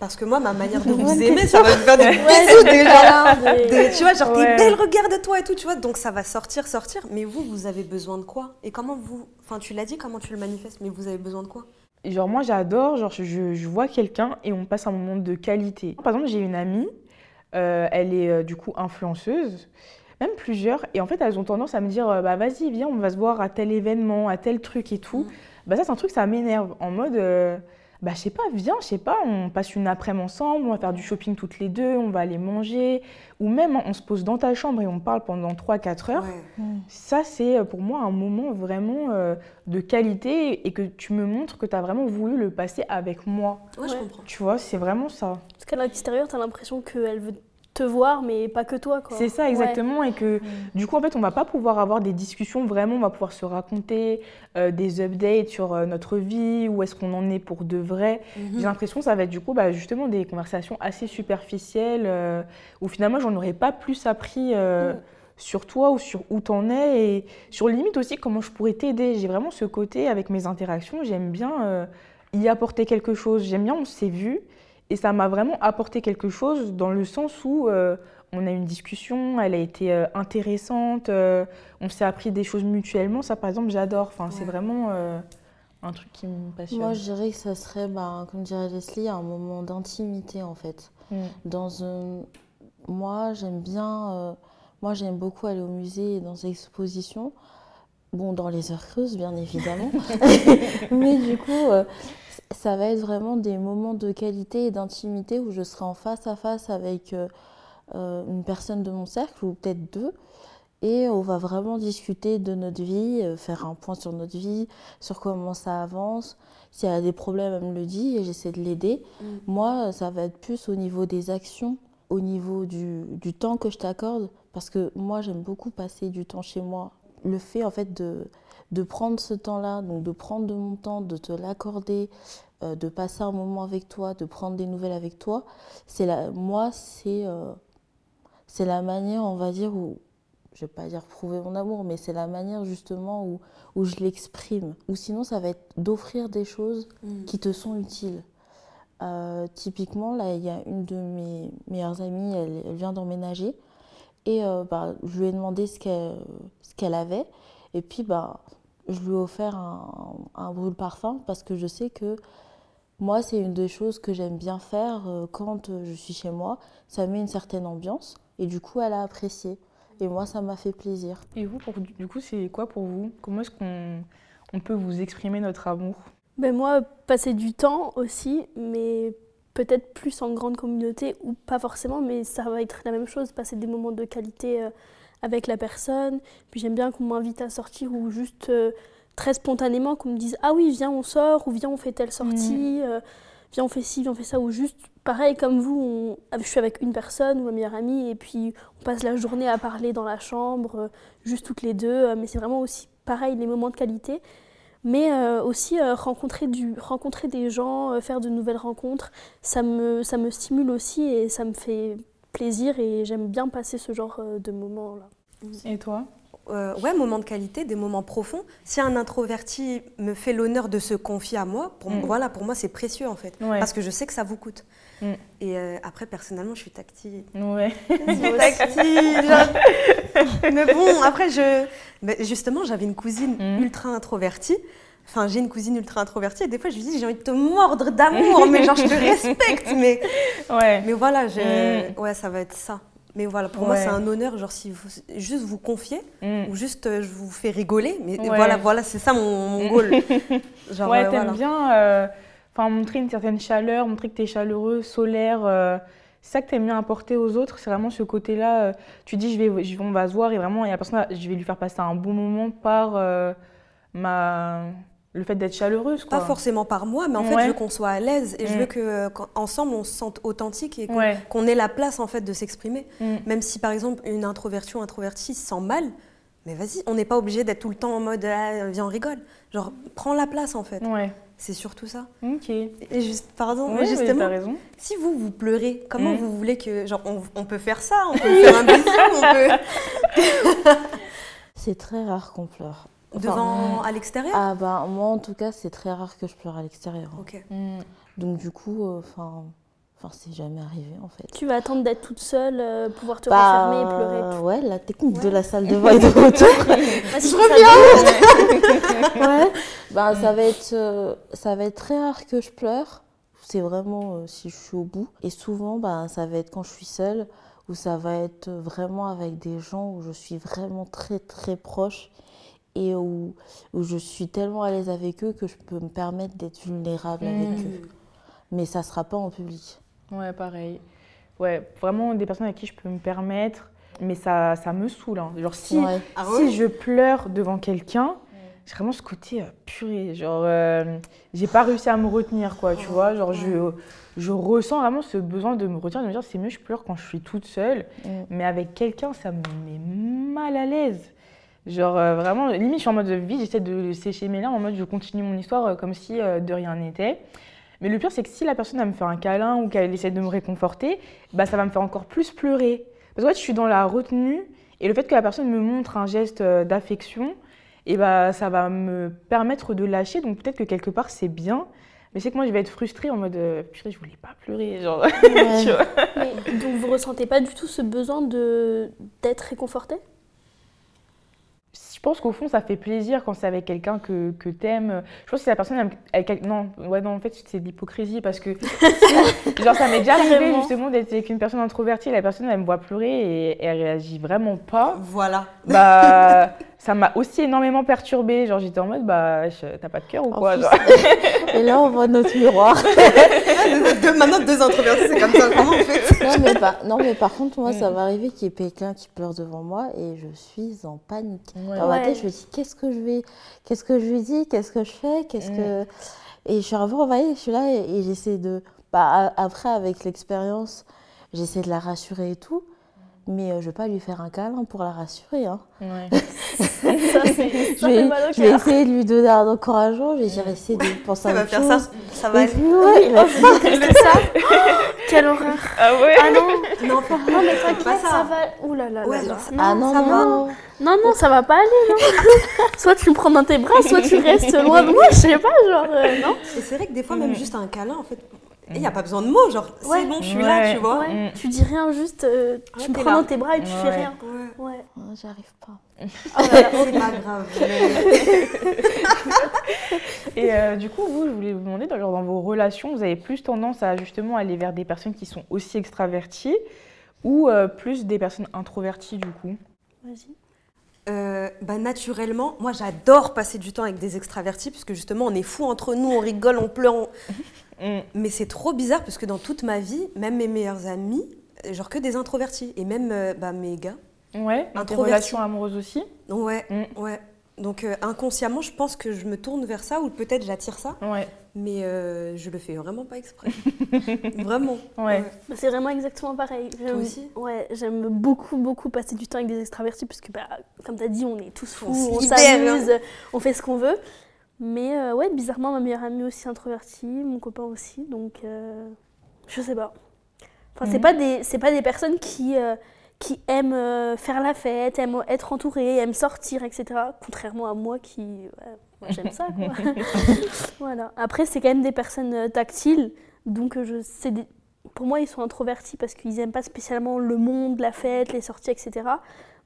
Parce que moi, ma manière de vous aimer, ça va me faire des bisous déjà. Des- tu vois, genre Ouais. des belles regards de toi et tout, tu vois. Donc ça va sortir, sortir. Mais vous, vous avez besoin de quoi? Et comment vous. Enfin, tu l'as dit, comment tu le manifestes, mais vous avez besoin de quoi? Genre, moi, j'adore, genre, je, je vois quelqu'un et on passe un moment de qualité. Par exemple, j'ai une amie, euh, elle est euh, du coup influenceuse, même plusieurs, et en fait, elles ont tendance à me dire, euh, bah vas-y, viens, on va se voir à tel événement, à tel truc et tout. Mm. Bah ça, c'est un truc, ça m'énerve, en mode, euh, bah je sais pas, viens, je sais pas, on passe une après-midi ensemble, on va faire du shopping toutes les deux, on va aller manger, ou même on se pose dans ta chambre et on parle pendant 3-4 heures. Ouais. Ça, c'est euh, pour moi un moment vraiment euh, de qualité et que tu me montres que tu as vraiment voulu le passer avec moi. Ouais, je comprends. Tu vois, c'est vraiment ça. Parce qu'à l'extérieur, t'as l'impression qu'elle veut te voir, mais pas que toi. C'est ça Ouais. exactement. Et que du coup, en fait, on va pas pouvoir avoir des discussions vraiment, on va pouvoir se raconter euh, des updates sur euh, notre vie, où est-ce qu'on en est pour de vrai. Mhm. J'ai l'impression que ça va être du coup bah, justement des conversations assez superficielles euh, où finalement j'en aurais pas plus appris Mm. sur toi ou sur où t'en es et sur limite aussi comment je pourrais t'aider. J'ai vraiment ce côté avec mes interactions, j'aime bien y apporter quelque chose. J'aime bien, on s'est vu et ça m'a vraiment apporté quelque chose dans le sens où euh, on a eu une discussion, elle a été euh, intéressante, euh, on s'est appris des choses mutuellement. Ça par exemple j'adore. Enfin, c'est vraiment un truc qui me passionne. Moi, je dirais que ça serait, bah, comme dirait Leslie, un moment d'intimité en fait. Mm. Dans un... Moi, j'aime bien. Moi, j'aime beaucoup aller au musée et dans les expositions. Bon, dans les heures creuses, bien évidemment. Mais du coup, ça va être vraiment des moments de qualité et d'intimité où je serai en face à face avec euh, euh, une personne de mon cercle ou peut-être deux. et on va vraiment discuter de notre vie, euh, faire un point sur notre vie, sur comment ça avance. S'il y a des problèmes, elle me le dit et j'essaie de l'aider. Mm. Moi, ça va être plus au niveau des actions, au niveau du, du temps que je t'accorde, parce que moi, j'aime beaucoup passer du temps chez moi. Le fait, en fait, de, de prendre ce temps-là, donc de prendre de mon temps, de te l'accorder, euh, de passer un moment avec toi, de prendre des nouvelles avec toi, c'est la, moi, c'est euh, c'est la manière, on va dire, où, je vais pas dire prouver mon amour, mais c'est la manière justement où, où je l'exprime. Ou sinon, ça va être d'offrir des choses Mm. qui te sont utiles. Euh, typiquement, là, il y a une de mes meilleures amies, elle, elle vient d'emménager. Et euh, bah, je lui ai demandé ce qu'elle ce qu'elle avait. Et puis, bah, je lui ai offert un, un brûle-parfum parce que je sais que moi, c'est une des choses que j'aime bien faire euh, quand euh, je suis chez moi. Ça met une certaine ambiance. Et du coup, elle a apprécié. Et moi, ça m'a fait plaisir. Et vous, pour, du coup, c'est quoi pour vous? Comment est-ce qu'on on peut vous exprimer notre amour? Ben moi, passer du temps aussi, mais peut-être plus en grande communauté ou pas forcément, mais ça va être la même chose, passer des moments de qualité euh, avec la personne. Puis j'aime bien qu'on m'invite à sortir ou juste euh, très spontanément qu'on me dise ah oui viens on sort ou viens on fait telle sortie, euh, viens on fait ci, viens on fait ça. Ou juste pareil comme vous, on- ah, je suis avec une personne ou ma meilleure amie et puis on passe la journée à parler dans la chambre, euh, juste toutes les deux, mais c'est vraiment aussi pareil les moments de qualité. Mais euh, aussi euh, rencontrer, du, rencontrer des gens, euh, faire de nouvelles rencontres, ça me, ça me stimule aussi et ça me fait plaisir et j'aime bien passer ce genre euh, de moments-là. Et toi? Euh, ouais, moments de qualité, des moments profonds. Si un introverti me fait l'honneur de se confier à moi, pour, Mm. voilà, pour moi c'est précieux en fait. Ouais. Parce que je sais que ça vous coûte. Mm. Et euh, après, personnellement, je suis tactile. Ouais. tactile. genre- Mais bon, après, je... mais justement, j'avais une cousine Mm. ultra introvertie. Enfin, j'ai une cousine ultra introvertie et des fois, je lui dis, j'ai envie de te mordre d'amour, mais genre, je te respecte. Mais, Ouais. mais voilà. Mm. ouais, ça va être ça. Mais voilà, pour moi, c'est un honneur, genre, si vous juste vous confiez Mm. ou juste euh, je vous fais rigoler. Mais Ouais. voilà, voilà, c'est ça mon, mon goal. Genre, ouais, euh, t'aimes voilà. bien euh, enfin, montrer une certaine chaleur, montrer que t'es chaleureux, solaire. c'est ça que t'aimes bien apporter aux autres. C'est vraiment ce côté-là. tu dis, je vais, je vais, on va se voir et vraiment, il y a la personne, je vais lui faire passer un bon moment par ma, le fait d'être chaleureuse. Quoi. Pas forcément par moi, mais en fait, je veux qu'on soit à l'aise et je Mm. veux que qu'en- ensemble on se sente authentique et qu'on Ouais. ait la place en fait de s'exprimer. Mm. Même si par exemple une introvertie ou introverti se sent mal, mais vas-y, on n'est pas obligé d'être tout le temps en mode ah, viens on rigole. Genre prends la place en fait. Ouais. C'est surtout ça. Ok. Et juste pardon, mais mais justement, t'as raison. si vous vous pleurez, comment Mm. vous voulez que genre on, on peut faire ça, on peut faire un bisou, on peut C'est très rare qu'on pleure. Enfin, devant à l'extérieur. Ah bah moi en tout cas c'est très rare que je pleure à l'extérieur. Ok. Mm. Donc du coup, euh, enfin, enfin c'est jamais arrivé en fait. Tu vas attendre d'être toute seule, euh, pouvoir te Bah, refermer et pleurer. euh, ouais, la technique de la salle de bain et de retour. Je ça ouais. Bah, ça va être, euh, ça va être très rare que je pleure. C'est vraiment euh, si je suis au bout. Et souvent, bah, ça va être quand je suis seule, ou ça va être vraiment avec des gens où je suis vraiment très très proche et où, où je suis tellement à l'aise avec eux que je peux me permettre d'être vulnérable avec Mm. eux. Mais ça sera pas en public. Ouais, pareil. Ouais, vraiment des personnes avec qui je peux me permettre, mais ça, ça me saoule. hein. Genre, si, Ouais. Ah si je pleure devant quelqu'un, j'ai vraiment ce côté euh, purée. Genre, euh, j'ai pas réussi à me retenir, quoi, tu vois. Genre, je, je ressens vraiment ce besoin de me retenir, de me dire c'est mieux, je pleure quand je suis toute seule. Mm. Mais avec quelqu'un, ça me met mal à l'aise. Genre, euh, vraiment, limite, je suis en mode vie, j'essaie de sécher mes larmes, en mode je continue mon histoire euh, comme si euh, de rien n'était. Mais le pire, c'est que si la personne elle me fait un câlin ou qu'elle essaie de me réconforter, bah, ça va me faire encore plus pleurer. Parce que fait, je suis dans la retenue et le fait que la personne me montre un geste d'affection, et bah, ça va me permettre de lâcher. Donc peut-être que quelque part, c'est bien. Mais c'est que moi, je vais être frustrée en mode purée, je voulais pas pleurer. Genre, tu vois. Mais, donc vous ressentez pas du tout ce besoin de d'être réconforté pense qu'au fond, ça fait plaisir quand c'est avec quelqu'un que, que t'aimes. Je pense que si la personne non, ouais, non, en fait, c'est de l'hypocrisie parce que genre ça m'est déjà arrivé justement d'être avec une personne introvertie, la personne elle me voit pleurer et elle réagit vraiment pas. Voilà. Bah, ça m'a aussi énormément perturbée. Genre, j'étais en mode, bah, t'as pas de cœur ou En quoi plus, genre? Et là, on voit notre miroir. Deux- maintenant, deux introvertis, c'est comme ça. On fait non, mais par, non, mais par contre, moi, ça Mm. m'arrivait qu'il y ait quelqu'un qui pleure devant moi et je suis en panique. Ouais. Ma Ouais. tête, je me dis, qu'est-ce que je vais, qu'est-ce que je lui dis, qu'est-ce que je fais, qu'est-ce Mm. que... Et je suis un peu envahie, je suis là et, et j'essaie de... Bah, après, avec l'expérience, j'essaie de la rassurer et tout, mais euh, je vais pas lui faire un câlin pour la rassurer. Hein. Ouais. Ça, c'est- Je ça vais, fait mal au je vais essayer de lui donner un encouragement, je vais dire, essayer de penser à Ça va autre faire chose. ça, ça va puis, ouais, il a C'est ça Quelle horreur Ah ouais Ah non Non, pas- Non mais Pas t'inquiète, ça. ça. va... Ouh là là Ouais, là là. genre, ça- Ah non, ça non, va. non. Non, non, ça va pas aller, non Soit tu me prends dans tes bras, soit tu restes loin de moi, je sais pas, genre, euh, non Et c'est vrai que des fois, même juste un câlin, en fait, il n'y a pas besoin de mots, genre, Ouais. c'est bon, je suis là, tu vois. Ouais, Mm. tu dis rien, juste, euh, tu Ouais, me prends là. dans tes bras et tu fais rien. Ouais. Ouais. Non, J'y arrive pas. Oh là là, c'est pas grave. Et euh, du coup, vous, je voulais vous demander, dans, genre, dans vos relations, vous avez plus tendance à justement aller vers des personnes qui sont aussi extraverties ou euh, plus des personnes introverties du coup? Vas-y. Euh, bah, naturellement, moi j'adore passer du temps avec des extravertis puisque justement on est fous entre nous, on rigole, on pleure. on- Mm. Mais c'est trop bizarre parce que dans toute ma vie, même mes meilleurs amis, genre que des introvertis et même euh, bah, mes gars. Ouais, tes relations amoureuses aussi Ouais, Mm. ouais. Donc euh, inconsciemment, je pense que je me tourne vers ça ou peut-être j'attire ça, Ouais, mais euh, je le fais vraiment pas exprès. vraiment. Ouais. C'est vraiment exactement pareil. J'aime- aussi? Ouais, j'aime beaucoup, beaucoup passer du temps avec des extravertis parce que, bah, comme tu as dit, on est tous fous, On s'amuse, on fait ce qu'on veut. Mais euh, ouais, bizarrement, ma meilleure amie aussi introvertie, mon copain aussi, donc euh, je sais pas. Enfin, c'est Mhm. pas pas des personnes qui, euh, qui aiment euh, faire la fête, aiment être entourées, aiment sortir, etc. Contrairement à moi qui, ouais, moi j'aime ça. Quoi. voilà. Après, c'est quand même des personnes tactiles, donc je, des- pour moi, ils sont introvertis parce qu'ils n'aiment pas spécialement le monde, la fête, les sorties, etc.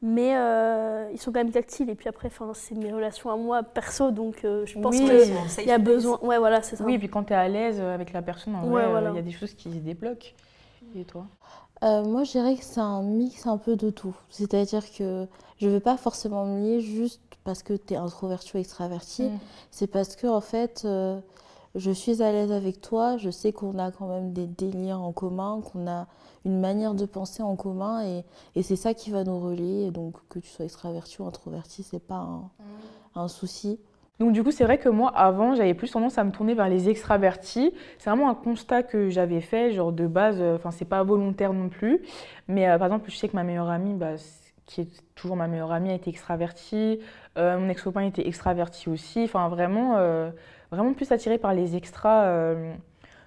Mais euh, ils sont quand même tactiles. Et puis après, enfin, c'est mes relations à moi perso, donc euh, je pense Oui. qu'il y a besoin. Ouais, voilà, c'est ça. Oui, et puis quand tu es à l'aise avec la personne, en Ouais, vrai, euh, il voilà. y a des choses qui se débloquent. Et toi? Euh, moi, je dirais que c'est un mix un peu de tout. C'est-à-dire que je ne vais pas forcément me lier juste parce que tu es introverti ou extraverti. Mm. C'est parce que, en fait, euh, je suis à l'aise avec toi. Je sais qu'on a quand même des délires en commun, qu'on a une manière de penser en commun. Et, et c'est ça qui va nous relier. Et donc, que tu sois extraverti ou introverti, c'est pas un, un souci. Donc du coup, c'est vrai que moi, avant, j'avais plus tendance à me tourner vers les extravertis. C'est vraiment un constat que j'avais fait, genre de base, euh, enfin, c'est pas volontaire non plus. Mais euh, par exemple, je sais que ma meilleure amie, bah, qui est toujours ma meilleure amie, a été extravertie. Euh, mon ex-copain était extraverti aussi. Enfin, vraiment, euh, vraiment plus attiré par les extras euh,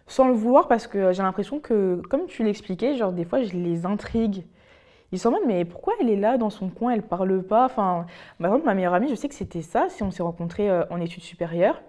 sans le vouloir parce que j'ai l'impression que, comme tu l'expliquais, genre des fois, je les intrigue. Ils sont en mode, mais pourquoi elle est là dans son coin, elle parle pas? Enfin, par exemple, ma meilleure amie, je sais que c'était ça, si on s'est rencontrés euh, en études supérieures.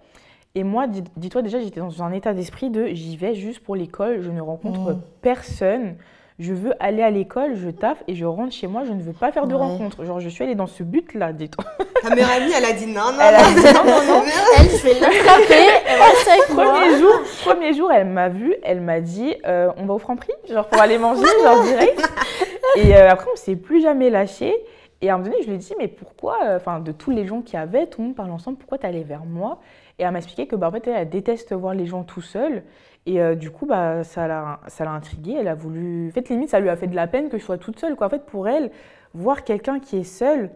Et moi, dis- dis-toi déjà, j'étais dans un état d'esprit de j'y vais juste pour l'école, je ne rencontre Mm. personne. Je veux aller à l'école, je taffe et je rentre chez moi, je ne veux pas faire de Ouais. rencontres. Genre, je suis allée dans ce but-là, dis-toi. Ta meilleure amie, elle a dit non, non, Elle a non. dit non, non, non. Elle, je vais l'attraper, elle moi. Premier jour, premier jour, elle m'a vue, elle m'a dit euh, on va au Franprix, genre pour aller manger, genre direct. Et euh, après, on s'est plus jamais lâché. Et à un moment donné, je lui ai dit mais pourquoi, euh, enfin, de tous les gens qui avaient, tout le monde parle ensemble, pourquoi allée vers moi? Et elle m'a expliqué que bah, en fait, elle, elle déteste voir les gens tout seuls. Et euh, du coup, bah, ça l'a intriguée. Elle a voulu. En fait, limite, ça lui a fait de la peine que je sois toute seule. Quoi. En fait, pour elle, voir quelqu'un qui est seul,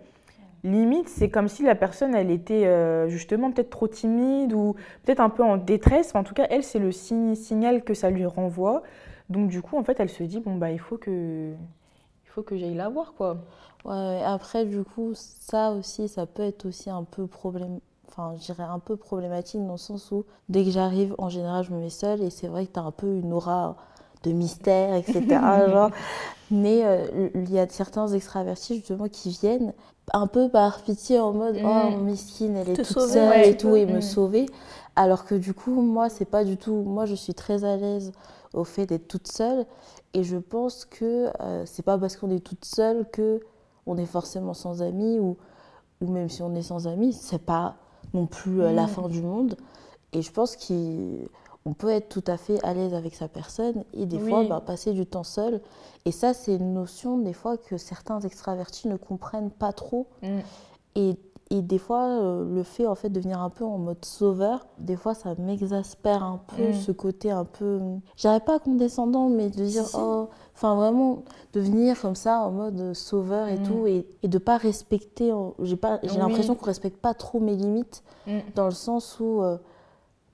limite, c'est comme si la personne, elle était euh, justement peut-être trop timide ou peut-être un peu en détresse. En tout cas, elle, c'est le signe- signal que ça lui renvoie. Donc, du coup, en fait, elle se dit bon, bah, il faut que, il faut que j'aille la voir, quoi. Ouais, après, du coup, ça aussi, ça peut être aussi un peu problème... Enfin, je dirais un peu problématique dans le sens où dès que j'arrive, en général, je me mets seule et c'est vrai que tu as un peu une aura de mystère, etc. genre. Mais euh, il y a certains extravertis, justement, qui viennent un peu par pitié en mode Mm. Oh, Miskine, elle est Te toute sauver, seule ouais. et tout, et me Mm. sauver. Alors que du coup, moi, c'est pas du tout. Moi, je suis très à l'aise au fait d'être toute seule. Et je pense que euh, c'est pas parce qu'on est toute seule que on est forcément sans amis ou, ou même si on est sans amis, c'est pas non plus euh, la Mm. fin du monde. Et je pense qu'on peut être tout à fait à l'aise avec sa personne et des fois bah, passer du temps seul. Et ça, c'est une notion des fois que certains extravertis ne comprennent pas trop. Mm. Et, Et des fois, euh, le fait en fait de venir un peu en mode sauveur, des fois ça m'exaspère un peu Mm. ce côté un peu, j'arrive pas condescendant, mais de dire Si, oh, enfin vraiment de venir comme ça en mode sauveur et Mm. tout et, et de pas respecter. euh, J'ai pas, j'ai Oui. l'impression qu'on respecte pas trop mes limites Mm. dans le sens où euh,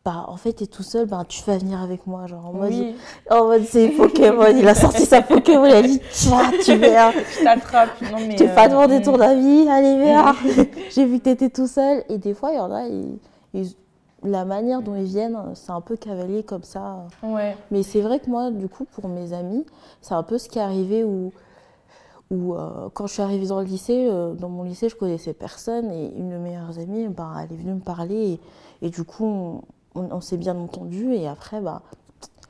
bah en fait t'es tout seul, bah tu vas venir avec moi, genre en mode, Oui, en mode c'est Pokémon, il a sorti sa Pokémon, il a dit tiens tu viens. je t'attrape. Non, mais, t'ai pas euh, demandé ton avis, allez viens. J'ai vu que t'étais tout seul. Et des fois, il y en a, ils- ils- la manière dont ils viennent, c'est un peu cavalier comme ça. Ouais. Mais c'est vrai que moi, du coup, pour mes amis, c'est un peu ce qui est arrivé où, où euh, quand je suis arrivée dans le lycée, euh, dans mon lycée, je connaissais personne. Et une de mes meilleures amies, ben, elle est venue me parler. Et, et du coup, on, on- on s'est bien entendu. Et après, bah,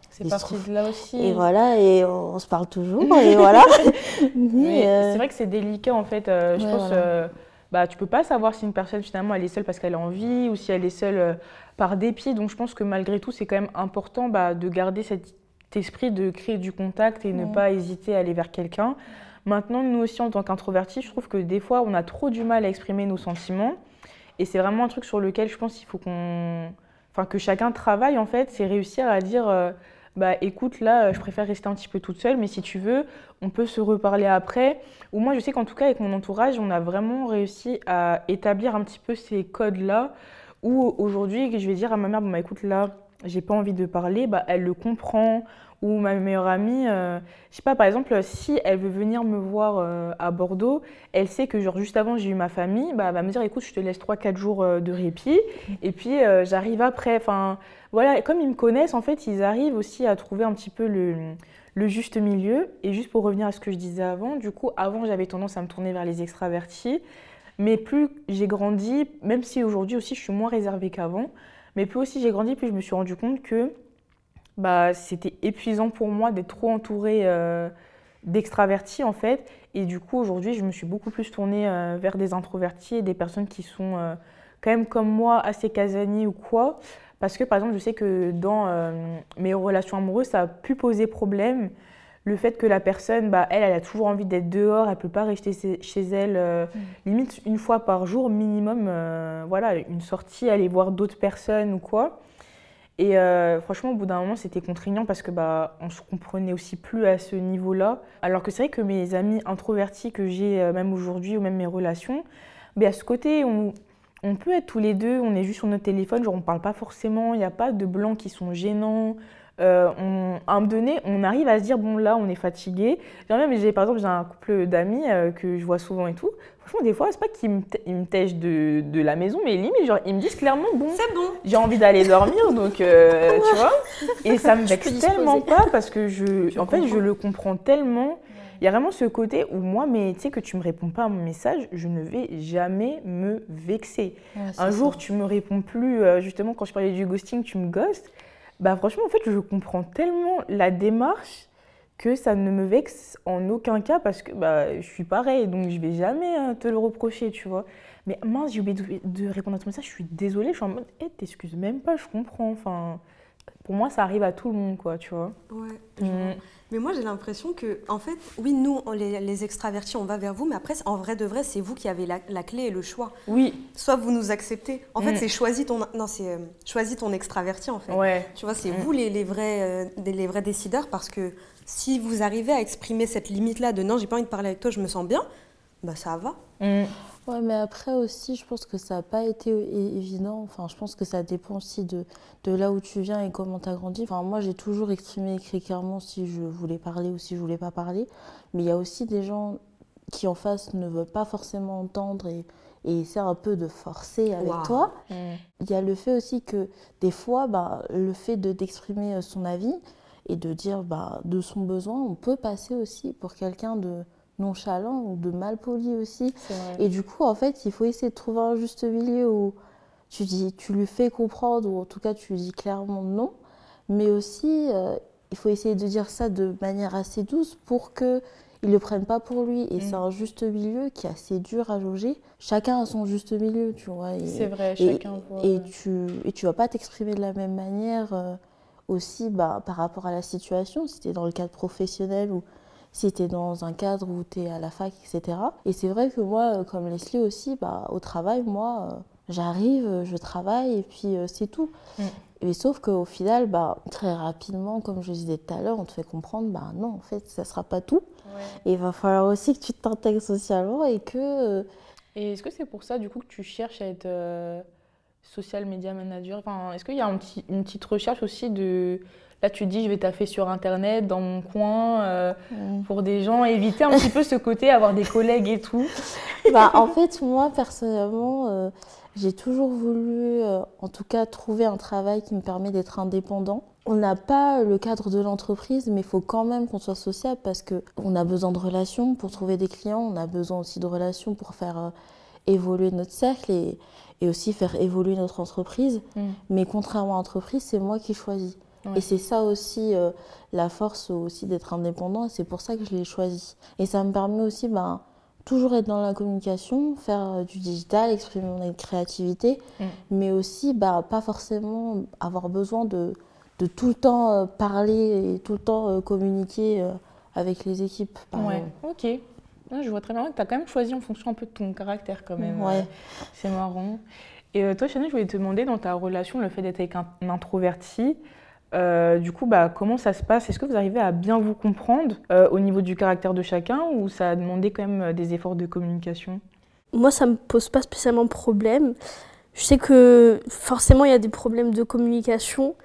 C'est parti de là aussi. et voilà, et on, on se parle toujours. et voilà. Mais euh, c'est vrai que c'est délicat en fait. euh, je Ouais, pense, voilà. euh, bah, tu peux pas savoir si une personne finalement elle est seule parce qu'elle a envie ou si elle est seule par dépit. Donc je pense que malgré tout, c'est quand même important bah, de garder cet esprit de créer du contact et ne pas hésiter à aller vers quelqu'un. Maintenant, nous aussi en tant qu'introvertis, je trouve que des fois on a trop du mal à exprimer nos sentiments. Et c'est vraiment un truc sur lequel je pense qu'il faut qu'on. Enfin, que chacun travaille en fait, c'est réussir à dire. euh, bah écoute, là, euh, je préfère rester un petit peu toute seule, mais si tu veux, on peut se reparler après. Ou moi, je sais qu'en tout cas, avec mon entourage, on a vraiment réussi à établir un petit peu ces codes-là, où aujourd'hui, je vais dire à ma mère, bon, bah écoute, là, j'ai pas envie de parler, bah elle le comprend. Ou ma meilleure amie, euh, je sais pas, par exemple, si elle veut venir me voir euh, à Bordeaux, elle sait que genre juste avant j'ai eu ma famille, bah elle va me dire écoute, je te laisse 3-4 jours euh, de répit, et puis j'arrive après. Enfin, voilà, comme ils me connaissent, en fait, ils arrivent aussi à trouver un petit peu le, le juste milieu. Et juste pour revenir à ce que je disais avant, du coup, avant, j'avais tendance à me tourner vers les extravertis. Mais plus j'ai grandi, même si aujourd'hui aussi je suis moins réservée qu'avant, mais plus aussi j'ai grandi, plus je me suis rendu compte que bah, c'était épuisant pour moi d'être trop entourée euh, d'extravertis en fait. Et du coup, aujourd'hui, je me suis beaucoup plus tournée euh, vers des introvertis et des personnes qui sont euh, quand même comme moi assez casaniers ou quoi. Parce que par exemple, je sais que dans euh, mes relations amoureuses, ça a pu poser problème. Le fait que la personne, bah, elle, elle a toujours envie d'être dehors, elle peut pas rester chez elle, euh, limite une fois par jour minimum, voilà, une sortie, aller voir d'autres personnes ou quoi. Et euh, franchement, au bout d'un moment, c'était contraignant parce que bah, on se comprenait aussi plus à ce niveau-là. Alors que c'est vrai que mes amis introvertis que j'ai euh, même aujourd'hui ou même mes relations, ben, à ce côté, on, on peut être tous les deux, on est juste sur notre téléphone, genre on parle pas forcément, il n'y a pas de blancs qui sont gênants. Euh, on, à un moment donné, on arrive à se dire bon là, on est fatigué. Genre, par exemple j'ai un couple d'amis que je vois souvent et tout. Franchement, des fois, c'est pas qu'ils me, tèchent de, de la maison, mais limite, genre, ils me disent clairement bon, j'ai envie d'aller dormir, donc euh, tu vois. Et ça me vexe tellement pas parce que je, Je en fait, je le comprends tellement. Il y a vraiment ce côté où moi, mais tu sais que tu me réponds pas à mon message, je ne vais jamais me vexer. Un jour, tu me réponds plus, euh, justement, quand je parlais du ghosting, tu me ghostes. Bah franchement, en fait, je comprends tellement la démarche que ça ne me vexe en aucun cas parce que bah, je suis pareil, donc je vais jamais euh, te le reprocher, tu vois. Mais mince, j'ai oublié de, de répondre à ton message, je suis désolée, je suis en mode, eh, t'excuses même pas, je comprends. Enfin, pour moi, ça arrive à tout le monde, quoi, tu vois. Ouais. Mais moi, j'ai l'impression que, en fait, oui, nous, on- les, les extravertis, on va vers vous, mais après, en vrai de vrai, c'est vous qui avez la, la clé et le choix. Oui, Soit vous nous acceptez. En fait, Mm. c'est choisis ton, non, c'est euh, choisis ton extraverti, en fait. ouais. Tu vois, c'est Mm. vous les, les vrais, euh, les vrais décideurs parce que si vous arrivez à exprimer cette limite-là de non, j'ai pas envie de parler avec toi, je me sens bien, bah ça va. Mm. Ouais, mais après aussi, je pense que ça n'a pas été évident. Enfin, je pense que ça dépend aussi de, de là où tu viens et comment tu as grandi. Enfin, moi, j'ai toujours exprimé écrit clairement si je voulais parler ou si je voulais pas parler. Mais il y a aussi des gens qui, en face, ne veulent pas forcément entendre et, et essaient un peu de forcer avec toi. Mm. Il y a le fait aussi que des fois, bah, le fait de d'exprimer euh, son avis et de dire bah, de son besoin, on peut passer aussi pour quelqu'un de nonchalant ou de malpoli aussi. Et du coup, en fait, il faut essayer de trouver un juste milieu où tu, dis, tu lui fais comprendre, ou en tout cas, tu lui dis clairement non. Mais aussi, euh, il faut essayer de dire ça de manière assez douce pour que il le prenne pas pour lui. Et Mm. c'est un juste milieu qui est assez dur à jauger. Chacun a son juste milieu, tu vois. C'est vrai, et- chacun voit. et tu et tu vas pas t'exprimer de la même manière euh, aussi bah, par rapport à la situation. Si tu es dans le cadre professionnel ou si tu es dans un cadre où tu es à la fac, etc. Et c'est vrai que moi, euh, comme Leslie aussi, bah, au travail, moi, euh, j'arrive, je travaille et puis c'est tout. Mm. Et sauf qu'au final, bah, très rapidement, comme je disais tout à l'heure, on te fait comprendre, bah non, en fait, ça ne sera pas tout. Et il va falloir aussi que tu t'intègres socialement et que... Et est-ce que c'est pour ça, du coup, que tu cherches à être social media manager enfin, Est-ce qu'il y a un petit, une petite recherche aussi de Là, tu dis, je vais taffer sur Internet, dans mon coin, euh, mm. pour des gens, éviter un petit peu ce côté, avoir des collègues et tout. Bah, en fait, moi, personnellement, euh, j'ai toujours voulu, euh, en tout cas, trouver un travail qui me permet d'être indépendant. On n'a pas le cadre de l'entreprise, mais il faut quand même qu'on soit sociable parce qu'on a besoin de relations pour trouver des clients, on a besoin aussi de relations pour faire évoluer notre cercle et, et, aussi faire évoluer notre entreprise. Mm. Mais contrairement à l'entreprise, c'est moi qui choisis. Et c'est ça aussi euh, la force aussi d'être indépendant, et c'est pour ça que je l'ai choisi. Et ça me permet aussi ben, toujours être dans la communication, faire euh, du digital, exprimer mon créativité, mm. mais aussi bah, pas forcément avoir besoin de, de tout le temps euh, parler et tout le temps communiquer avec les équipes. ouais, ok. Je vois très bien que tu as quand même choisi en fonction un peu de ton caractère quand même. Ouais. c'est marrant. Et toi, Chanel, je voulais te demander dans ta relation, le fait d'être avec un introverti, euh, du coup, bah, comment ça se passe? Est-ce que vous arrivez à bien vous comprendre euh, au niveau du caractère de chacun ou ça a demandé quand même euh, des efforts de communication? Moi, ça me pose pas spécialement problème. Je sais que forcément, il y a des problèmes de communication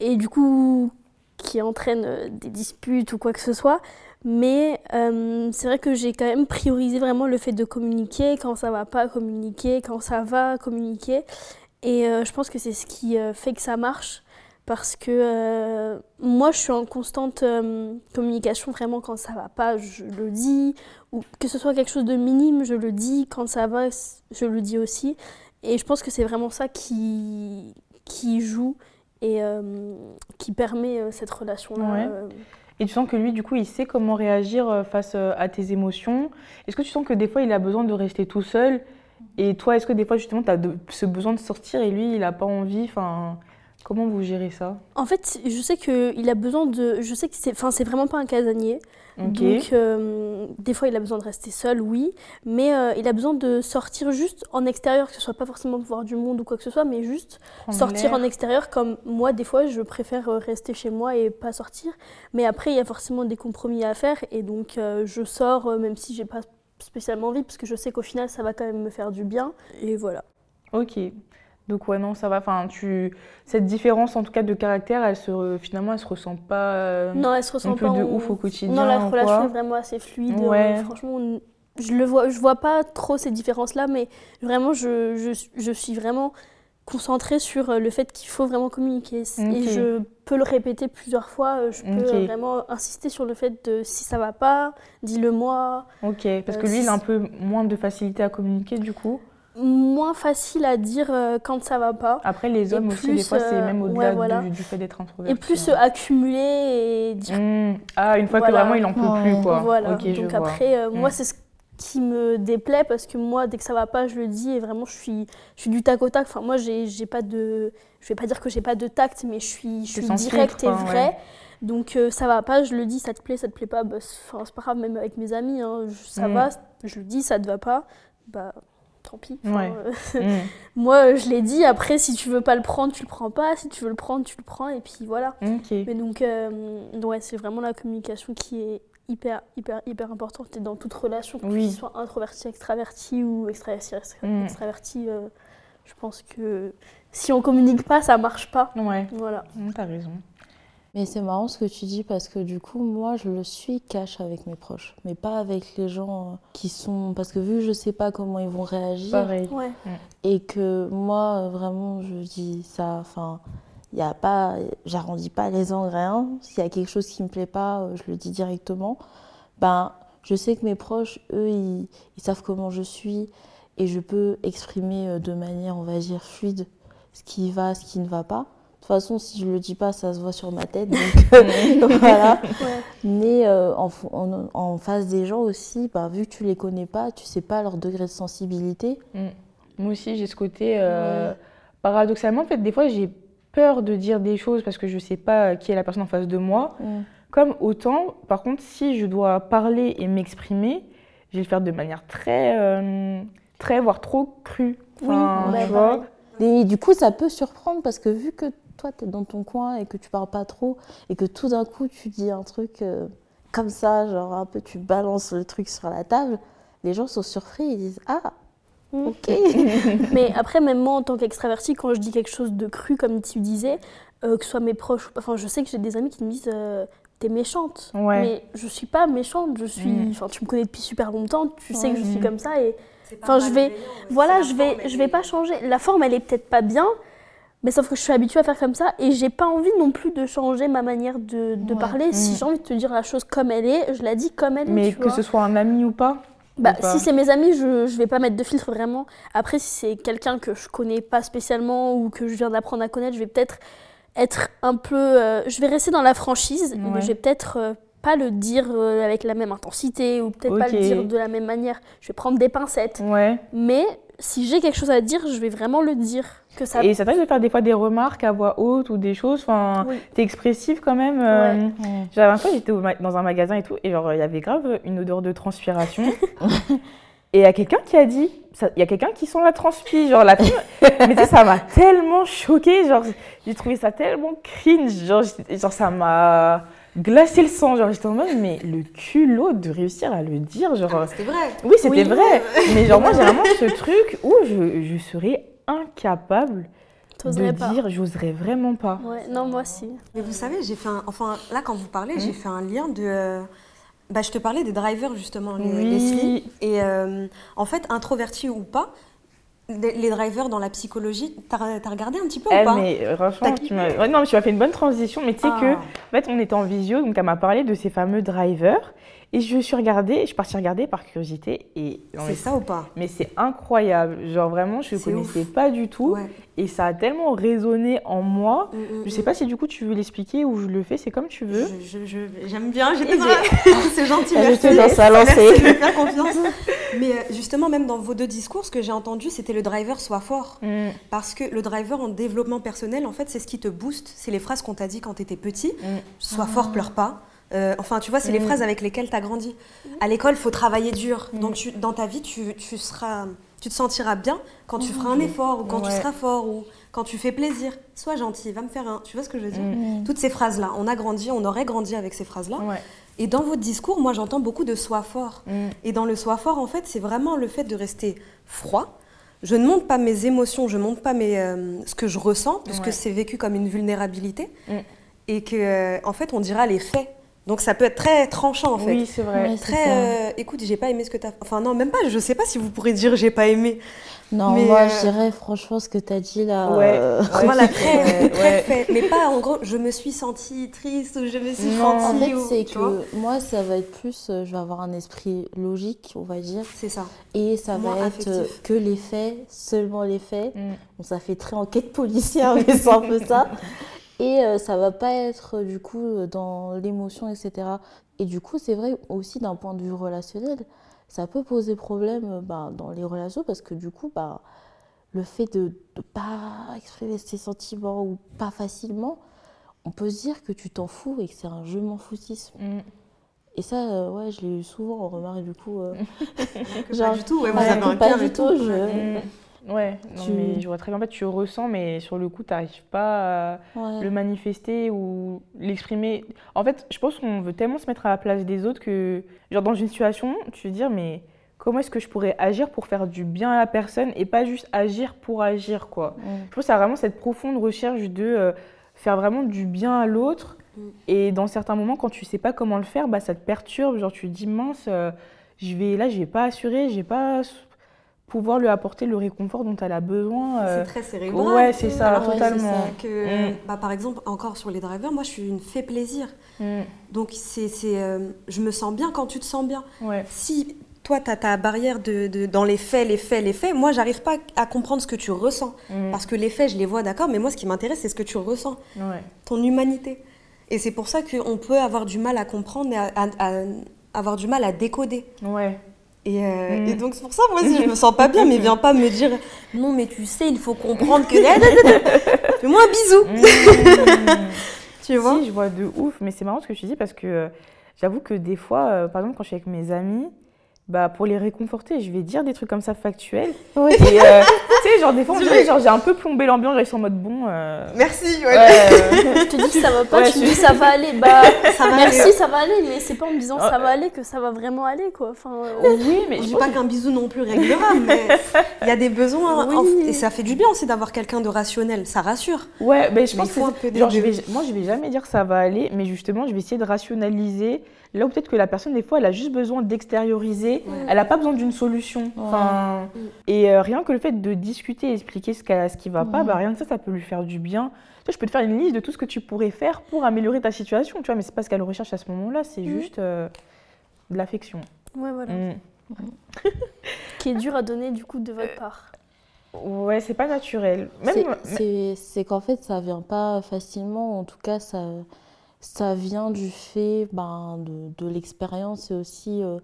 et du coup, qui entraînent des disputes ou quoi que ce soit. Mais c'est vrai que j'ai quand même priorisé vraiment le fait de communiquer, quand ça va pas communiquer, quand ça va communiquer. Et je pense que c'est ce qui fait que ça marche. Parce que euh, moi je suis en constante euh, communication vraiment quand ça va pas je le dis. Ou que ce soit quelque chose de minime je le dis. Quand ça va je le dis aussi. Et je pense que c'est vraiment ça qui qui joue et euh, qui permet cette relation là Et tu sens que lui, du coup, il sait comment réagir face à tes émotions. Est-ce que tu sens que des fois, il a besoin de rester tout seul? Et toi, est-ce que des fois, justement, tu as ce besoin de sortir et lui, il n'a pas envie? Enfin, Comment vous gérez ça? En fait, je sais qu'il a besoin de. Je sais que c'est. Enfin, c'est vraiment pas un casanier. Donc, euh, des fois, il a besoin de rester seul, oui. Mais euh, il a besoin de sortir juste en extérieur, que ce soit pas forcément voir du monde ou quoi que ce soit, mais juste sortir en extérieur. Comme moi, des fois, je préfère euh, rester chez moi et pas sortir. Mais après, il y a forcément des compromis à faire. Et donc, je sors, même si j'ai pas spécialement envie, parce que je sais qu'au final, ça va quand même me faire du bien. Et voilà. Ok. Donc ouais non ça va. Enfin tu cette différence en tout cas de caractère, elle se finalement elle se ressent pas. Euh, non elle se ressent pas. de ouf au quotidien. Non la relation est vraiment assez fluide. Ouais. franchement je le vois je vois pas trop ces différences là mais vraiment je, je, je suis vraiment concentrée sur euh, le fait qu'il faut vraiment communiquer et je peux le répéter plusieurs fois. Euh, je peux vraiment insister sur le fait de si ça va pas, dis-le moi. Ok parce que lui il a un peu moins de facilité à communiquer du coup moins facile à dire euh, quand ça va pas. Après, les hommes aussi, des fois, c'est euh, même au-delà du, fait d'être introverti. Et plus hein. accumuler et dire. Mmh. Ah, une fois que vraiment il en peut plus, quoi. Voilà. Donc après, euh, moi, mmh. c'est ce qui me déplaît parce que moi, dès que ça va pas, je le dis et vraiment, je suis, je suis du tac au tac. Enfin, moi, j'ai pas de. Je vais pas dire que j'ai pas de tact, mais je suis, je suis directe et vraie. Donc ça va pas, je le dis, ça te plaît, ça te plaît pas, bah, c'est pas grave, même avec mes amis, hein, ça mmh. va, je le dis, ça te va pas, bah tant pis. Euh, mm. Moi, je l'ai dit, après, si tu veux pas le prendre, tu le prends pas. Si tu veux le prendre, tu le prends. Et puis voilà. Mais donc, euh, ouais, c'est vraiment la communication qui est hyper, hyper, hyper importante. Et dans toute relation, que tu sois introverti, extraverti ou extraverti, mm. extraverti, euh, je pense que si on communique pas, ça marche pas. Ouais. Voilà. Mm, t'as raison. Mais c'est marrant ce que tu dis parce que du coup, moi, je le suis cash avec mes proches, mais pas avec les gens euh, qui sont. Parce que vu que je sais pas comment ils vont réagir. Pareil. Et que moi, euh, vraiment, je dis ça. Enfin, il y a pas. J'arrondis pas les angles, rien. S'il y a quelque chose qui me plaît pas, euh, je le dis directement. Ben, je sais que mes proches, eux, ils, ils savent comment je suis et je peux exprimer de manière, on va dire, fluide ce qui va, ce qui ne va pas. Toute façon, si je le dis pas, ça se voit sur ma tête. Donc, euh, voilà. Mais euh, en, en, face des gens aussi, bah, vu que tu les connais pas, tu sais pas leur degré de sensibilité. Mm. Moi aussi, j'ai ce côté. Euh, paradoxalement, en fait, des fois, j'ai peur de dire des choses parce que je sais pas qui est la personne en face de moi. Mm. Comme autant, par contre, si je dois parler et m'exprimer, je vais le faire de manière très, euh, très voire trop crue. Enfin, Oui, bah, tu vois. Et du coup, ça peut surprendre parce que vu que toi, tu es dans ton coin et que tu parles pas trop et que tout d'un coup, tu dis un truc euh, comme ça, genre un peu, tu balances le truc sur la table, les gens sont surpris, ils disent Ah, Mm. ok. Mais après, même moi, en tant qu'extravertie, quand je dis quelque chose de cru, comme tu disais, euh, que ce soit mes proches, ou pas- enfin, je sais que j'ai des amis qui me disent euh, T'es méchante. Ouais. Mais je suis pas méchante, je suis. Mm. Enfin, tu me connais depuis super longtemps, tu sais que je suis Mm. comme ça et. C'est pas Enfin, je vais- Voilà, je vais, je vais pas changer. La forme, elle est peut-être pas bien, mais sauf que je suis habituée à faire comme ça et j'ai pas envie non plus de changer ma manière de, de Ouais. parler. Si Mm. j'ai envie de te dire la chose comme elle est, je la dis comme elle est. Mais que vois. ce soit un ami ou pas. Bah, ou pas. si c'est mes amis, je, je vais pas mettre de filtre vraiment. Après, si c'est quelqu'un que je connais pas spécialement ou que je viens d'apprendre à connaître, je vais peut-être être un peu. euh, je vais rester dans la franchise, mais Ouais. je vais peut-être euh, pas le dire euh, avec la même intensité ou peut-être pas le dire de la même manière. Je vais prendre des pincettes. Ouais. Mais si j'ai quelque chose à dire, je vais vraiment le dire. Que ça. Et ça t'arrive de faire des fois des remarques à voix haute ou des choses. Enfin, Oui. t'es expressive quand même. euh, Ouais. Ouais. La dernière fois, j'étais dans un magasin et tout, et genre, il y avait grave une odeur de transpiration. et il y a quelqu'un qui a dit, il y a quelqu'un qui sent la transpi, genre la Mais tu sais, ça m'a tellement choquée, genre, j'ai trouvé ça tellement cringe, genre, genre ça m'a glacé le sang, genre, j'étais en mode, mais le culot de réussir à le dire, genre. Ah, C'était vrai. Oui, c'était Oui. vrai, mais genre, moi, j'ai vraiment ce truc où je, je serais incapable de pas. dire, j'oserais vraiment pas. Ouais, non, moi si. Mais vous savez, j'ai fait un. Enfin, là, quand vous parlez, j'ai fait un lien de. euh, Bah, je te parlais des drivers, justement, les, Oui. Leslie. Et euh, en fait, introverti ou pas, les, les drivers dans la psychologie, t'as as regardé un petit peu Eh, ou pas mais franchement, tu m'as ouais, non, mais tu m'as fait une bonne transition. Mais tu sais Ah. que, en fait, on était en visio, donc elle m'a parlé de ces fameux drivers. Et je suis regardée, je suis partie regarder par curiosité. Et C'est ça ou pas? Mais c'est incroyable. Genre vraiment, je ne connaissais ouf. pas du tout. Ouais. Et ça a tellement résonné en moi. Mm, mm, Je sais mm. pas si du coup tu veux l'expliquer ou je le fais, c'est comme tu veux. J'aime bien, j'étais dans la... C'est gentil, merci. était dans sa Merci lancée. de me faire confiance. Mais euh, justement, même dans vos deux discours, ce que j'ai entendu, c'était le driver soit fort. Mm, Parce que le driver en développement personnel, en fait, c'est ce qui te booste. C'est les phrases qu'on t'a dit quand tu étais petit. Sois fort, pleure pas. Euh, enfin, tu vois, c'est les Mm. phrases avec lesquelles tu as grandi. À l'école, faut travailler dur. Donc, tu- dans ta vie, tu, tu seras, tu te sentiras bien quand tu feras un effort, ou quand tu seras fort, ou quand tu fais plaisir. Sois gentil, va me faire un. Tu vois ce que je veux dire? Mm. Toutes ces phrases-là, on a grandi, on aurait grandi avec ces phrases-là. Ouais. Et dans votre discours, moi, j'entends beaucoup de sois fort. Mm. Et dans le sois fort, en fait, c'est vraiment le fait de rester froid. Je ne montre pas mes émotions, je ne montre pas mes, euh, ce que je ressens, puisque Ouais. c'est vécu comme une vulnérabilité. Mm. Et que, euh, en fait, on dira les faits. Donc ça peut être très tranchant, en fait. Oui, c'est vrai. Très, euh, écoute, j'ai pas aimé ce que t'as. Enfin non, même pas. Je sais pas si vous pourrez dire j'ai pas aimé. Non, Mais, moi, euh, je dirais franchement ce que tu as dit là. Ouais. euh, Ouais, voilà, très, très ouais. fait. Mais pas en gros, je me suis sentie triste ou je me suis Non. En sentie. fait, ou- c'est que moi, ça va être plus, euh, je vais avoir un esprit logique, on va dire, C'est ça. et ça Moins va être euh, que les faits, seulement les faits. Mm. Bon, ça fait très enquête policière, mais c'est un peu ça. Et euh, ça va pas être euh, du coup euh, dans l'émotion, etc. Et du coup, c'est vrai aussi d'un point de vue relationnel, ça peut poser problème euh, bah, dans les relations parce que du coup, bah, le fait de ne pas exprimer ses sentiments ou pas facilement, on peut se dire que tu t'en fous et que c'est un je m'en foutisme. Mm. Et ça, euh, ouais, je l'ai eu souvent en remarque du coup. euh, Genre, pas du tout. Ouais, vous ouais, avez un pas du tout, tout. je- Ouais. Mm. Ouais, non, Tu- mais je vois très bien. En fait, tu ressens, mais sur le coup, tu n'arrives pas à ouais. le manifester ou l'exprimer. En fait, je pense qu'on veut tellement se mettre à la place des autres que, genre, dans une situation, tu veux dire, mais comment est-ce que je pourrais agir pour faire du bien à la personne et pas juste agir pour agir, quoi? Mm. Je pense qu'il y a vraiment cette profonde recherche de euh, faire vraiment du bien à l'autre. Mm. Et dans certains moments, quand tu sais pas comment le faire, bah, ça te perturbe. Genre, tu te dis, mince, euh, je vais, là, je vais pas assurer, je vais pas pouvoir lui apporter le réconfort dont elle a besoin. euh. C'est très cérébral. ouais, c'est ça, Alors totalement. Que, Mm. bah, par exemple, encore sur les drivers, moi je suis une fait plaisir. Mm. Donc c'est, c'est, euh, je me sens bien quand tu te sens bien. Ouais. Si toi tu as ta barrière de, de- dans les faits, les faits, les faits, moi j'arrive pas à comprendre ce que tu ressens. Mm. Parce que les faits, je les vois d'accord, mais moi ce qui m'intéresse c'est ce que tu ressens, Ouais. ton humanité. Et c'est pour ça qu'on peut avoir du mal à comprendre et à- à- à- avoir du mal à décoder. Ouais. Et, euh, Mm. et donc c'est pour ça, moi, si je me sens pas bien, mais viens pas me dire non, mais tu sais, il faut comprendre que. Fais-moi un bisou. Mm. Tu vois Si, je vois de ouf, mais c'est marrant ce que tu dis parce que euh, j'avoue que des fois, euh, par exemple, quand je suis avec mes amis, bah, pour les réconforter, je vais dire des trucs comme ça factuels. Et euh, tu sais, genre, des fois, on dirait, genre, j'ai un peu plombé l'ambiance, ils sont en mode bon. euh, Merci. ouais, euh, Je te dis que ça va pas, Ouais, tu me dis ça va aller. Bah, Ça va merci, aller. ça va aller, mais c'est pas en me disant ça va aller que ça va vraiment aller, quoi. Enfin, euh, oui, mais Je je dis pas qu'un bisou non plus réglera, mais il y a des besoins. Oui. en- Et ça fait du bien aussi d'avoir quelqu'un de rationnel. Ça rassure. Ouais, mais je Mais pense que faut un c'est- peu genre, je vais, moi je vais jamais dire que ça va aller, mais justement je vais essayer de rationaliser. Là où peut-être que la personne des fois elle a juste besoin d'extérioriser, Ouais. elle a pas besoin d'une solution. Enfin, Mm. et euh, rien que le fait de discuter, et expliquer ce, ce qui va pas, bah rien que ça, ça peut lui faire du bien. Tu vois, je peux te faire une liste de tout ce que tu pourrais faire pour améliorer ta situation, tu vois, mais c'est pas ce qu'elle recherche à ce moment-là, c'est Mm. juste euh, de l'affection. ouais, voilà. Mm. Qui est dur à donner, du coup, de votre part. Ouais, c'est pas naturel. Même, c'est qu'en fait, ça vient pas facilement. En tout cas, ça, ça vient du fait ben, de, de l'expérience et aussi euh,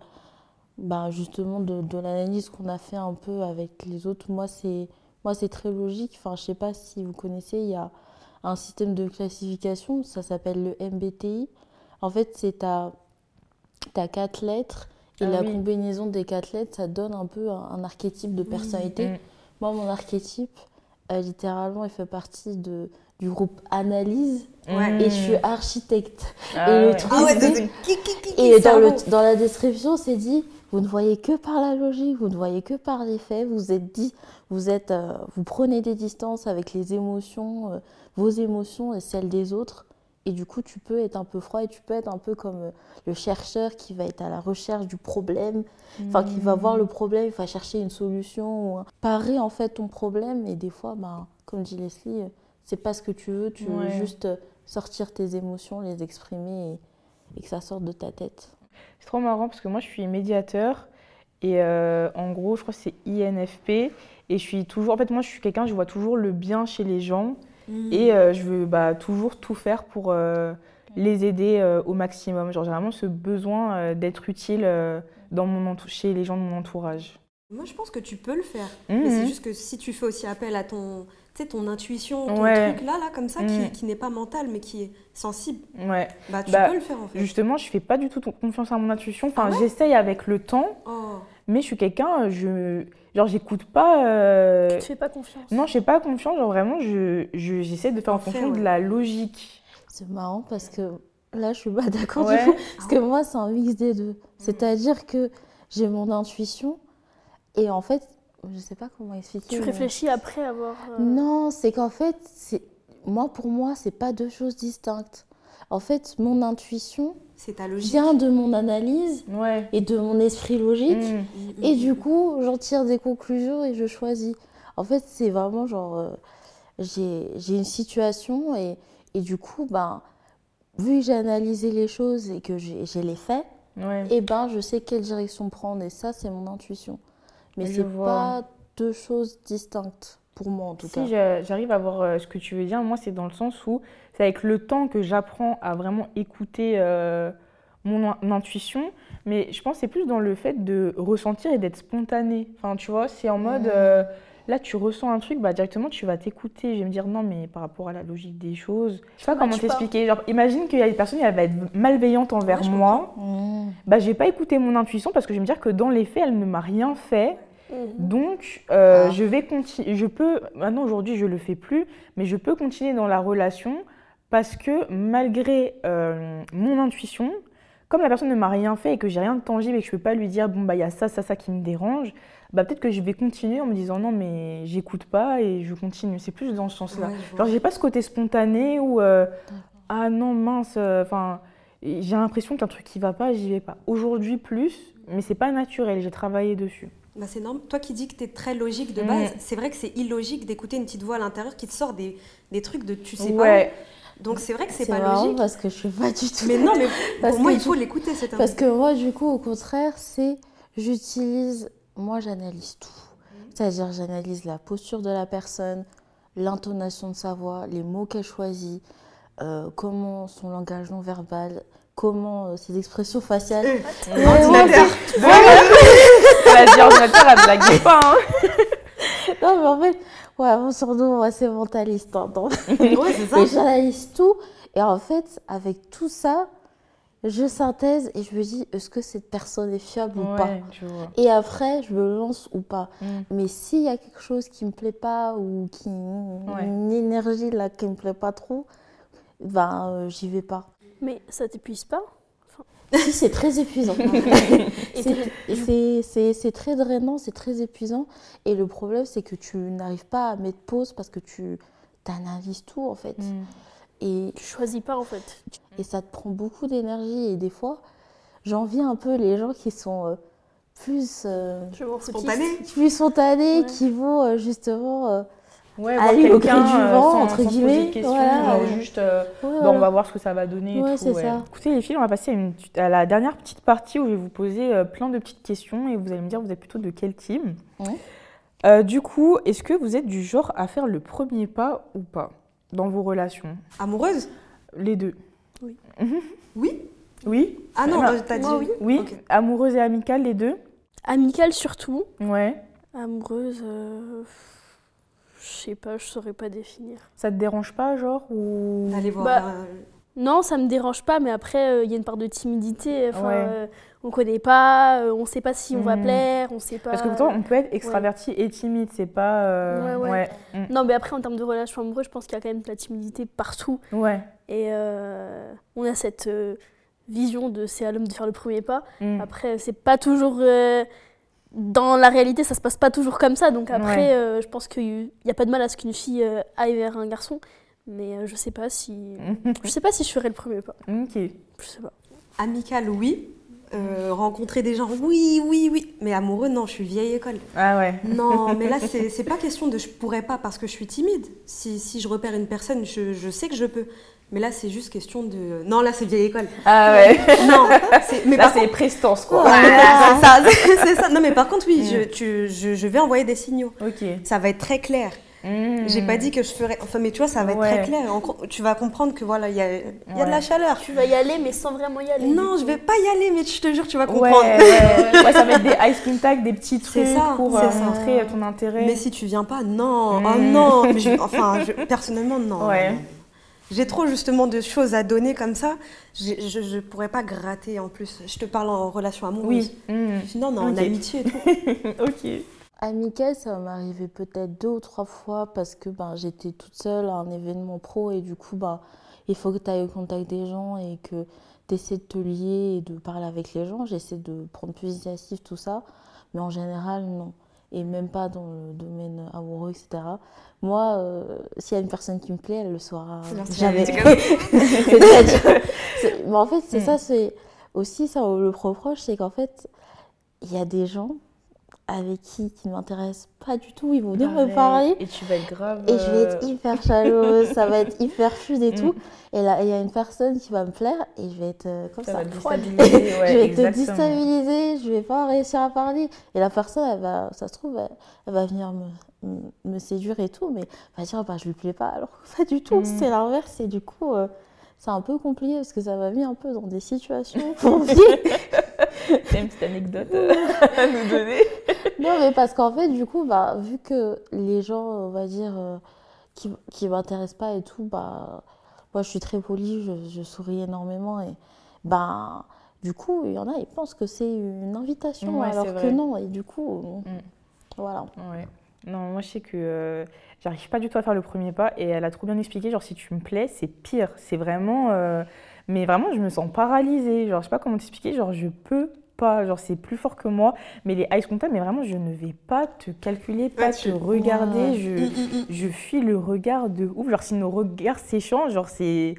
ben, justement de, de l'analyse qu'on a fait un peu avec les autres. Moi, c'est moi, c'est très logique. Enfin, je sais pas si vous connaissez, il y a un système de classification, ça s'appelle le MBTI. En fait, c'est ta, ta quatre lettres et Ah la oui. combinaison des quatre lettres, ça donne un peu un, un archétype de personnalité. Mm. Moi, mon archétype, euh, littéralement, il fait partie de, du groupe analyse Ouais. et je suis architecte. Ah et le truc, Ah ouais, qui, qui, qui, et dans, le, dans la description, c'est dit vous ne voyez que par la logique, vous ne voyez que par les faits, vous êtes dit, vous êtes, euh, vous prenez des distances avec les émotions, euh, vos émotions et celles des autres. Et du coup, tu peux être un peu froid et tu peux être un peu comme euh, le chercheur qui va être à la recherche du problème, enfin qui va voir le problème, il va chercher une solution, ou parer en fait ton problème. Et des fois, ben, comme dit Leslie, euh, c'est pas ce que tu veux, tu Ouais. veux juste sortir tes émotions, les exprimer et, et que ça sorte de ta tête. C'est trop marrant parce que moi je suis médiateur et euh, en gros je crois que c'est INFP et je suis toujours en fait moi je suis quelqu'un je vois toujours le bien chez les gens Mm. et euh, je veux bah, toujours tout faire pour euh, les aider euh, au maximum genre j'ai vraiment ce besoin euh, d'être utile euh, dans mon chez les gens de mon entourage. Moi, je pense que tu peux le faire. Mais c'est juste que si tu fais aussi appel à ton, sais, ton intuition, ton Ouais. truc là, là, comme ça, qui, qui n'est pas mental, mais qui est sensible, Ouais. bah tu Bah, peux le faire en fait. Justement je fais pas du tout confiance à mon intuition enfin Ah ouais j'essaye avec le temps Oh. mais je suis quelqu'un je genre j'écoute pas euh, Tu te fais pas confiance. Non, je fais pas confiance. Genre vraiment, je, je- j'essaie de faire en fonction de la logique. C'est marrant parce que là, je suis pas d'accord Ouais. du tout. Parce que moi, c'est un mix des deux. C'est-à-dire que j'ai mon intuition et en fait, je sais pas comment expliquer. Tu mais- réfléchis après avoir. euh, Non, c'est qu'en fait, c'est moi pour moi, c'est pas deux choses distinctes. En fait, mon intuition C'est ta logique. vient de mon analyse Ouais. et de mon esprit logique. Mm. Et du coup, j'en tire des conclusions et je choisis. En fait, c'est vraiment genre, euh, j'ai j'ai une situation et, et du coup, ben, vu que j'ai analysé les choses et que j'ai j'ai les faits, Ouais. et ben, je sais quelle direction prendre. Et ça, c'est mon intuition. Mais c'est pas deux choses distinctes, pour moi en tout cas. Si j'a- j'arrive à voir euh, ce que tu veux dire, moi, c'est dans le sens où c'est avec le temps que j'apprends à vraiment écouter euh, mon in- intuition. Mais je pense que c'est plus dans le fait de ressentir et d'être spontané. Enfin, tu vois, c'est en mode. Mhm. euh, là, tu ressens un truc, bah, directement, tu vas t'écouter. Je vais me dire, non, mais par rapport à la logique des choses. Je sais pas comment t'expliquer. Genre, imagine qu'il y a des personnes, elle va être malveillante envers Ouais, moi. Mmh. bah, je vais pas écouter mon intuition parce que je vais me dire que dans les faits, elle ne m'a rien fait. mhm. Donc, euh, Ah. je vais continuer. Je peux. Maintenant, aujourd'hui, je le fais plus, mais je peux continuer dans la relation parce que malgré euh, mon intuition, comme la personne ne m'a rien fait et que j'ai rien de tangible et que je peux pas lui dire bon bah il y a ça, ça, ça qui me dérange, bah peut-être que je vais continuer en me disant non mais j'écoute pas et je continue. C'est plus dans ce sens-là. Ouais. Genre j'ai pas ce côté spontané où euh, ah non mince, enfin j'ai l'impression qu'un truc qui va pas, j'y vais pas. Aujourd'hui plus, mais c'est pas naturel. J'ai travaillé dessus. Bah, c'est normal. Toi qui dis que tu es très logique de base, c'est vrai que c'est illogique d'écouter une petite voix à l'intérieur qui te sort des, des trucs de tu sais ouais. pas. Donc c'est vrai que c'est C'est pas logique. parce que je suis pas du tout. Mais non, mais pour moi, il faut l'écouter cet Parce que moi, du coup, au contraire, c'est j'utilise, moi, j'analyse tout. C'est-à-dire, j'analyse la posture de la personne, l'intonation de sa voix, les mots qu'elle choisit, euh, comment son langage non verbal, comment euh, ses expressions faciales. Moi, Vas-y, ordinateur, elle blague pas. Hein. non, mais en fait, ouais, mon surnom, moi, c'est mentaliste. Hein, donc. Ouais, c'est ça. Et j'analyse tout. Et en fait, avec tout ça, je synthèse et je me dis, est-ce que cette personne est fiable ou pas. Et après, je me lance ou pas. Mm. Mais s'il y a quelque chose qui me plaît pas ou qui une énergie là qui me plaît pas trop, ben euh, j'y vais pas. Mais ça t'épuise pas si c'est très épuisant. Et C'est- t'es- c'est c'est- c'est très drainant, c'est très épuisant. Et le problème, c'est que tu n'arrives pas à mettre pause parce que tu analyses tout en fait. Mm. Et, Tu choisis pas en fait. et ça te prend beaucoup d'énergie. Et des fois, j'envie un peu les gens qui sont euh, plus, euh, Je m'en foutiste. Spontané plus spontanés, Ouais. qui vont euh, justement. euh, Ouais, Aller voir au quelqu'un, du vent, sans- entre sans se poser guillemets, de questions, voilà. genre juste, euh, ouais, Bon, voilà. on va voir ce que ça va donner. et tout, ça. Écoutez les filles, on va passer à, une- à la dernière petite partie où je vais vous poser euh, plein de petites questions et vous allez me dire vous êtes plutôt de quel team. Ouais. Euh, du coup, est-ce que vous êtes du genre à faire le premier pas ou pas? Dans vos relations Amoureuse? Les deux. Oui Oui? Ah non, t'as dit moi, oui. Oui. Amoureuse et amicale, les deux Amicale surtout. Ouais. Amoureuse, euh, je sais pas, je saurais pas définir. Ça te dérange pas, genre ou... D'aller voir. Bah, euh, Non, ça me dérange pas, mais après, euh, il y a une part de timidité. Enfin, Ouais. euh, on connaît pas, euh, on sait pas si on va Mhm. plaire, on sait pas. Parce que pourtant, on peut être extraverti et timide, c'est pas... euh, Ouais, ouais. Mm. Non, mais après, en termes de relations amoureuses, je pense qu'il y a quand même de la timidité partout. Ouais. Et euh, on a cette euh, vision de c'est à l'homme de faire le premier pas. Mm. Après, c'est pas toujours. euh, dans la réalité, ça se passe pas toujours comme ça. Donc après, Ouais. euh, je pense qu'il n'y a pas de mal à ce qu'une fille euh, aille vers un garçon. Mais euh, je sais pas si. Je sais pas si je ferais le premier pas. ok. Je sais pas. Amical, oui. Euh, rencontrer des gens, oui, oui, oui. Mais amoureux, non, je suis vieille école. Ah ouais. Non, mais là, c'est c'est pas question de je pourrais pas parce que je suis timide. Si, si je repère une personne, je, je sais que je peux. Mais là, c'est juste question de. Non, là, c'est vieille école. Ah ouais. Non, c'est- mais Là, c'est contre. prestance, quoi. C'est ça. Non, mais par contre, oui, Mm. je, tu- je, je vais envoyer des signaux. Ok. Ça va être très clair. J'ai pas dit que je ferais. Enfin, mais tu vois, ça va être Ouais. très clair. En- Tu vas comprendre que voilà, il y a, il y a de la chaleur. Tu vas y aller, mais sans vraiment y aller. Non, je vais pas y aller, mais je te jure, tu vas Ouais, comprendre. ouais. Ouais, ça va être des ice contact, des petits trucs C'est ça, pour c'est euh, montrer euh, ton intérêt. Mais si tu viens pas, non, Mm. oh non. Mais je- enfin, je- personnellement, non. Ouais. non, non. J'ai trop justement de choses à donner comme ça. Je, je, je pourrais pas gratter en plus. Je te parle en relation amoureuse. Oui. Mm. Non, non, en Ok. amitié et tout. ok. Amical, ça m'est arrivé peut-être deux ou trois fois parce que ben, j'étais toute seule à un événement pro et du coup, ben, il faut que tu ailles au contact des gens et que tu essaies de te lier et de parler avec les gens. J'essaie de prendre plus d'initiative, tout ça. Mais en général, non. Et même pas dans le domaine amoureux, etc. Moi, euh, s'il y a une personne qui me plaît, elle le saura jamais. Mais en fait, c'est Mm. ça, c'est aussi ça le reproche, c'est qu'en fait, il y a des gens avec qui qui ne m'intéressent pas du tout, ils vont venir me parler Et tu vas être grave. et je vais être euh, hyper chaleureuse, ça va être hyper fluide et Mm. tout. Et là, il y a une personne qui va me plaire et je vais être euh, comme Ça ça. va te déstabiliser, ouais, je vais te exactement. déstabiliser, je vais pas réussir à parler. Et la personne, elle va, ça se trouve, elle, elle va venir me, séduire et tout, mais elle va dire, bah, je lui plais pas. Alors que pas du tout, Mm. c'est l'inverse. Et du coup, euh, c'est un peu compliqué parce que ça va venir un peu dans des situations compliquées. T'as une petite anecdote euh, à nous donner Non, mais parce qu'en fait, du coup, bah, vu que les gens, on va dire, euh, qui, qui m'intéressent pas et tout, bah, moi, je suis très polie, je, je souris énormément et, bah, du coup, il y en a, ils pensent que c'est une invitation, Ouais, alors que non. Et du coup, Mm. voilà. Ouais. Non, moi je sais que euh, j'arrive pas du tout à faire le premier pas et elle a trop bien expliqué. Genre, si tu me plais, c'est pire. C'est vraiment. euh, Mais vraiment, je me sens paralysée. Genre, je sais pas comment t'expliquer. Genre, je peux pas. Genre, c'est plus fort que moi. Mais les ice contact, mais vraiment, je ne vais pas te calculer, pas te regarder. Je, je fuis le regard de ouf. Genre, si nos regards s'échangent, genre, c'est.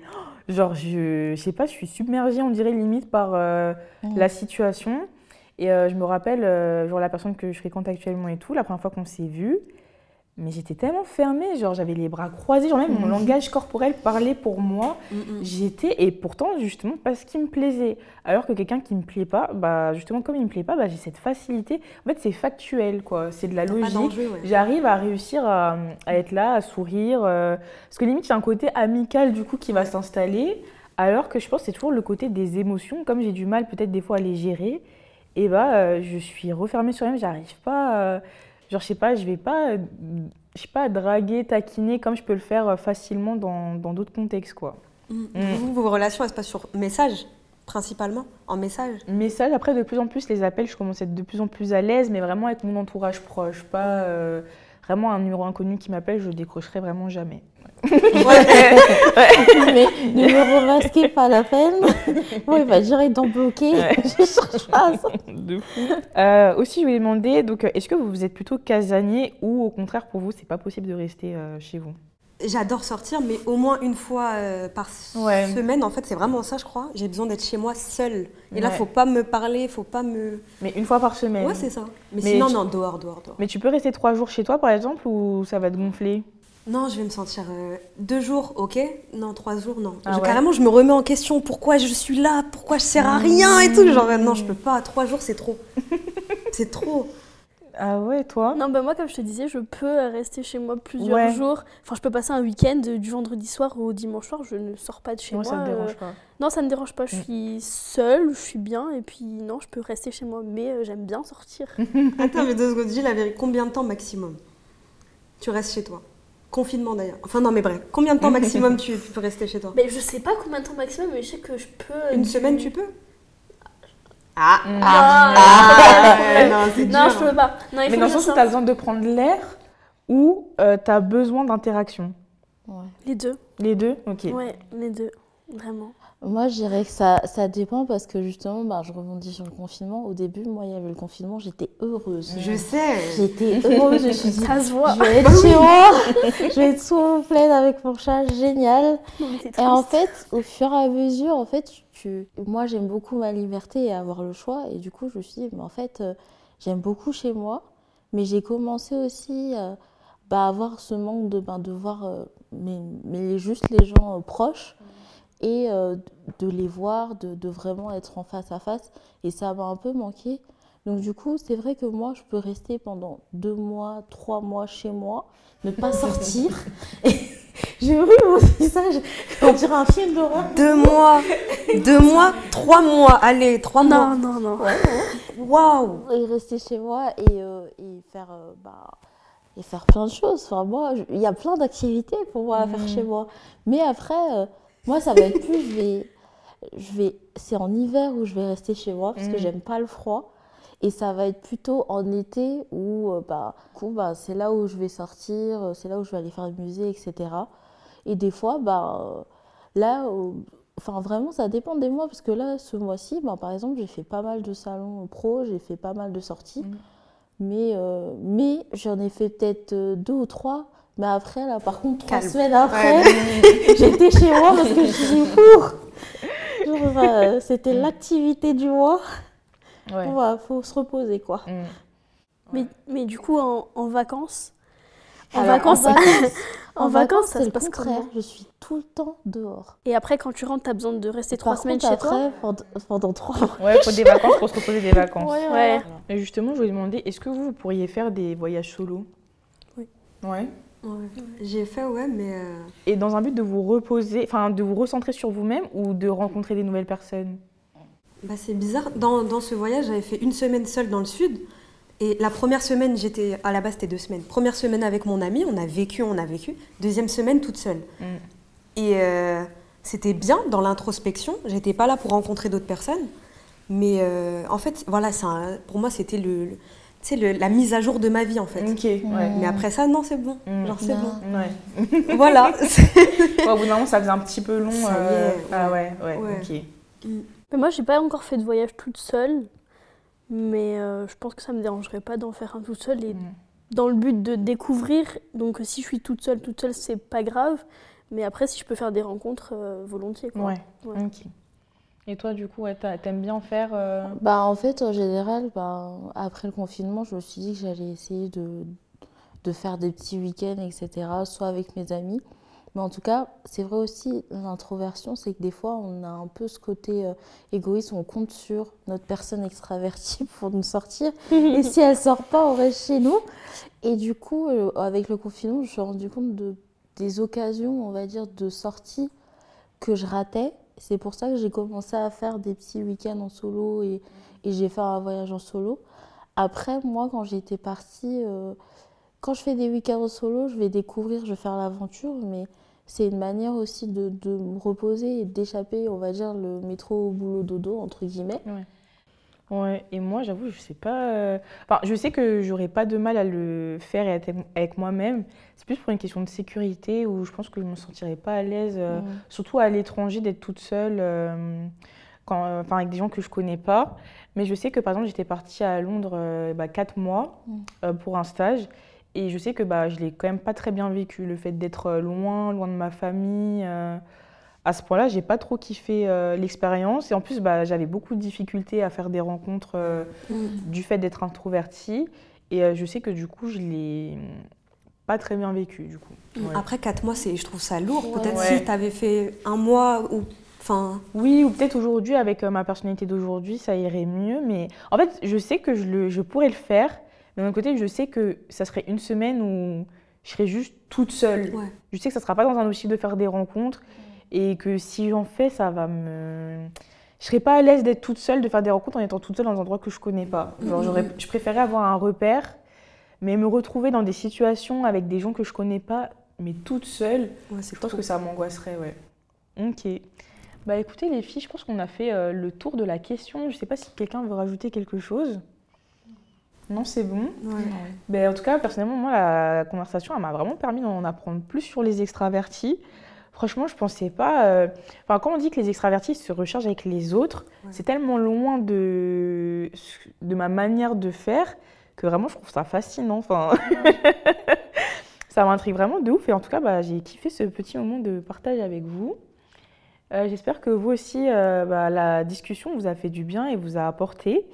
Genre, je, je sais pas, je suis submergée, on dirait limite, par euh, la situation. Et euh, je me rappelle, euh, genre, la personne que je fréquente actuellement et tout, la première fois qu'on s'est vu, mais j'étais tellement fermée, genre, j'avais les bras croisés, genre, même mon Mhm. langage corporel parlait pour moi. Mm, mm. J'étais, et pourtant, justement, parce qu'il me plaisait. Alors que quelqu'un qui me plaît pas, bah, justement, comme il me plaît pas, bah, j'ai cette facilité. En fait, c'est factuel, quoi. C'est de la logique. ouais. J'arrive à réussir à, à être là, à sourire. euh, parce que limite, il y a un côté amical du coup qui va s'installer. Alors que je pense que c'est toujours le côté des émotions. Comme j'ai du mal peut-être des fois à les gérer, et bah euh, je suis refermée sur elle, j'arrive pas. euh, Genre, je sais pas, je vais pas, euh, je sais pas, draguer, taquiner comme je peux le faire euh, facilement dans d'autres contextes, quoi. Mm. Vous, vos relations, elles se passent sur message, principalement, en message Message, après, de plus en plus, les appels, je commence à être de plus en plus à l'aise, mais vraiment avec mon entourage proche. Pas euh, vraiment un numéro inconnu qui m'appelle, je décrocherai vraiment jamais. Mais numéro masqué, pas la peine. Bon, il va direct d'en bloquer. Ouais. Je cherche pas ça. de fou. Euh, aussi, je voulais demander, donc, euh, est-ce que vous êtes plutôt casanier ou au contraire, pour vous, c'est pas possible de rester euh, chez vous? J'adore sortir, mais au moins une fois euh, par Ouais. semaine, en fait, c'est vraiment ça, je crois. J'ai besoin d'être chez moi seule. Et là, Ouais. faut pas me parler, faut pas me. Mais une fois par semaine. Ouais, c'est ça. Mais, Mais sinon, tu- non, dehors, dehors, dehors. Mais tu peux rester trois jours chez toi, par exemple, ou ça va te gonfler? Non, je vais me sentir euh, deux jours, ok? Non, trois jours, non. Ah Je- ouais. Carrément, je me remets en question. Pourquoi je suis là? Pourquoi je sers à rien et tout? Genre, non, je peux pas. Trois jours, c'est trop. c'est trop. Ah ouais, toi? Non, bah moi, comme je te disais, je peux rester chez moi plusieurs Ouais. jours. Enfin, je peux passer un week-end euh, du vendredi soir au dimanche soir. Je ne sors pas de chez Moi, moi. ça me euh, dérange pas. Non, ça me dérange pas. Je Mm. suis seule, je suis bien. Et puis, non, je peux rester chez moi. Mais euh, j'aime bien sortir. Attends, mais deux secondes, la vérité. Combien de temps maximum tu restes chez toi? Confinement d'ailleurs. Enfin, non, mais bref. Combien de temps maximum tu, tu peux rester chez toi? Mais je sais pas combien de temps maximum, mais je sais que je peux. Une du- semaine, tu peux? Ah Mm. Ah, Ah, ouais, non, c'est Non, dur. je peux pas. Non, il Mais dans que le sens où tu as besoin de prendre l'air ou tu as besoin d'interaction Ouais. Les deux. Les deux? Ok. Ouais, les deux. Vraiment. Moi, je dirais que ça, ça dépend parce que justement, bah, je rebondis sur le confinement. Au début, moi, il y avait le confinement, j'étais heureuse. Je sais. J'étais heureuse, je me suis dit, Ça se voit. je vais être chez moi, je vais être sous mon plaid avec mon chat, génial. Non, Et en fait, au fur et à mesure, en fait, tu... moi j'aime beaucoup ma liberté et avoir le choix. Et du coup, je me suis dit, mais en fait, euh, j'aime beaucoup chez moi. Mais j'ai commencé aussi euh, bah, à avoir ce manque de, de voir euh, mais, mais juste les gens euh, proches et euh, de les voir, de, de vraiment être en face à face. Et ça m'a un peu manqué. Donc du coup, c'est vrai que moi, je peux rester pendant deux mois, trois mois chez moi, ne pas sortir. Et j'ai vu mon visage, on dirait un film d'horreur. Deux mois, deux mois, trois mois. Allez, trois mois. Non, non, non. Waouh. Et rester chez moi et, euh, et faire, euh, bah, et faire plein de choses. Enfin, moi, il y a plein d'activités pour moi à faire Mhm. chez moi. Mais après, euh, moi, ça va être plus, je vais, je vais, c'est en hiver où je vais rester chez moi parce que Mhm. j'aime pas le froid. Et ça va être plutôt en été où, euh, bah, du coup, bah, c'est là où je vais sortir, euh, c'est là où je vais aller faire du musée, etc. Et des fois, bah, euh, là, euh, enfin vraiment, ça dépend des mois parce que là, ce mois-ci, bah, par exemple, j'ai fait pas mal de salons pro, j'ai fait pas mal de sorties. Mhm. Mais, euh, mais j'en ai fait peut-être deux ou trois. Mais après, là, par contre, trois Calme. semaines après, j'étais chez moi parce que je suis fou. Genre, euh, C'était Mm. l'activité du mois. Ouais. Bah, faut se reposer, quoi. Mm. Mais, mais du coup, en, en vacances, en Alors, vacances, en vacances, en vacances, ça c'est se passe contraire. comment Je suis tout le temps dehors. Et après, quand tu rentres, t'as besoin de rester trois semaines contre, chez toi après, pendant, pendant trois mois. Ouais, faut des vacances pour se reposer des vacances. Ouais, Ouais. Et justement, je voulais demander, est-ce que vous, vous pourriez faire des voyages solo? Oui. Ouais. Ouais. J'ai fait, ouais, mais. euh, Et dans un but de vous reposer, enfin de vous recentrer sur vous-même ou de rencontrer des nouvelles personnes? Bah, c'est bizarre. Dans, dans ce voyage, j'avais fait une semaine seule dans le sud. Et la première semaine, j'étais. À la base, c'était deux semaines. Première semaine avec mon ami, on a vécu, on a vécu. Deuxième semaine, toute seule. Mm. Et euh, c'était bien dans l'introspection. J'étais pas là pour rencontrer d'autres personnes. Mais euh, en fait, voilà, un- pour moi, c'était le, le- tu sais, le- la mise à jour de ma vie, en fait. Ouais. Mais après ça, non, c'est bon. Mm. Genre, c'est Non. bon. Ouais. voilà. Ouais, au bout d'un moment, ça faisait un petit peu long. Euh, est, Ah ouais, ouais, Ouais. ok. Mais moi, j'ai pas encore fait de voyage toute seule. Mais euh, je pense que ça me dérangerait pas d'en faire un toute seule. Et Mm. dans le but de découvrir. Donc, si je suis toute seule, toute seule, c'est pas grave. Mais après, si je peux faire des rencontres, euh, volontiers. Quoi. Ouais, Ouais. ok. Et toi, du coup, t'aimes bien faire euh, Bah, en fait, en général, bah, après le confinement, je me suis dit que j'allais essayer de, de faire des petits week-ends, etc., soit avec mes amis. Mais en tout cas, c'est vrai aussi, l'introversion, c'est que des fois, on a un peu ce côté euh, égoïste, on compte sur notre personne extravertie pour nous sortir. Et si elle sort pas, on reste chez nous. Et du coup, euh, avec le confinement, je me suis rendu compte de, des occasions, on va dire, de sortie que je ratais. C'est pour ça que j'ai commencé à faire des petits week-ends en solo et, et j'ai fait un voyage en solo. Après, moi, quand j'étais partie, euh, quand je fais des week-ends solo, je vais découvrir, je vais faire l'aventure, mais c'est une manière aussi de, de me reposer et d'échapper, on va dire, le métro au boulot dodo, entre guillemets. Et moi, j'avoue, je sais pas. euh, Enfin, je sais que j'aurais pas de mal à le faire et être avec moi-même. C'est plus pour une question de sécurité où je pense que je me sentirais pas à l'aise, euh, Mm. surtout à l'étranger, d'être toute seule, euh, quand, euh, enfin, avec des gens que je connais pas. Mais je sais que par exemple, j'étais partie à Londres euh, bah, quatre mois Mm. euh, pour un stage. Et je sais que bah, je l'ai quand même pas très bien vécu, le fait d'être euh, loin, loin de ma famille. euh, à ce point-là, j'ai pas trop kiffé euh, l'expérience. Et en plus, bah, j'avais beaucoup de difficultés à faire des rencontres euh, du fait d'être introvertie. Et euh, je sais que du coup, je l'ai pas très bien vécu, du coup. Ouais. Après, quatre mois, c'est, je trouve ça lourd. Ouais. Peut-être Ouais. si tu avais fait un mois ou. Enfin, Oui, ou peut-être aujourd'hui, avec ma personnalité d'aujourd'hui, ça irait mieux. Mais en fait, je sais que je, le, je pourrais le faire. Mais d'un côté, je sais que ça serait une semaine où je serais juste toute seule. Je sais que ça sera pas dans un objectif de faire des rencontres. Et que si j'en fais, ça va me... Je serais pas à l'aise d'être toute seule, de faire des rencontres en étant toute seule dans un endroit que je connais pas. Genre, j'aurais- je préférais avoir un repère, mais me retrouver dans des situations avec des gens que je connais pas, mais toute seule, Ouais, je pense que ça m'angoisserait, ouais. Ok. Bah écoutez les filles, je pense qu'on a fait euh, le tour de la question. Je sais pas si quelqu'un veut rajouter quelque chose. Non, c'est bon. Ouais. Ben, en tout cas, personnellement, moi, la conversation, elle m'a vraiment permis d'en apprendre plus sur les extravertis. Franchement, je pensais pas. euh, Enfin, quand on dit que les extravertis se rechargent avec les autres, Ouais. c'est tellement loin de... de ma manière de faire que vraiment, je trouve ça fascinant. Enfin, ça m'intrigue vraiment de ouf. Et en tout cas, bah, j'ai kiffé ce petit moment de partage avec vous. Euh, J'espère que vous aussi, euh, bah, la discussion vous a fait du bien et vous a apporté.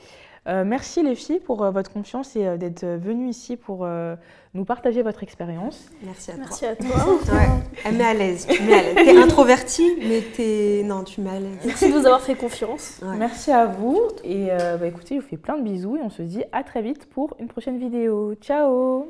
Euh, merci les filles pour euh, votre confiance et euh, d'être venues ici pour euh, nous partager votre expérience. Merci à toi. Merci à toi. Ouais. Elle met à l'aise. Tu mets à l'aise. T'es introvertie, mais t'es. Non, tu mets à l'aise. Merci de nous avoir fait confiance. Ouais. Merci à vous et euh, bah, écoutez, je vous fais plein de bisous et on se dit à très vite pour une prochaine vidéo. Ciao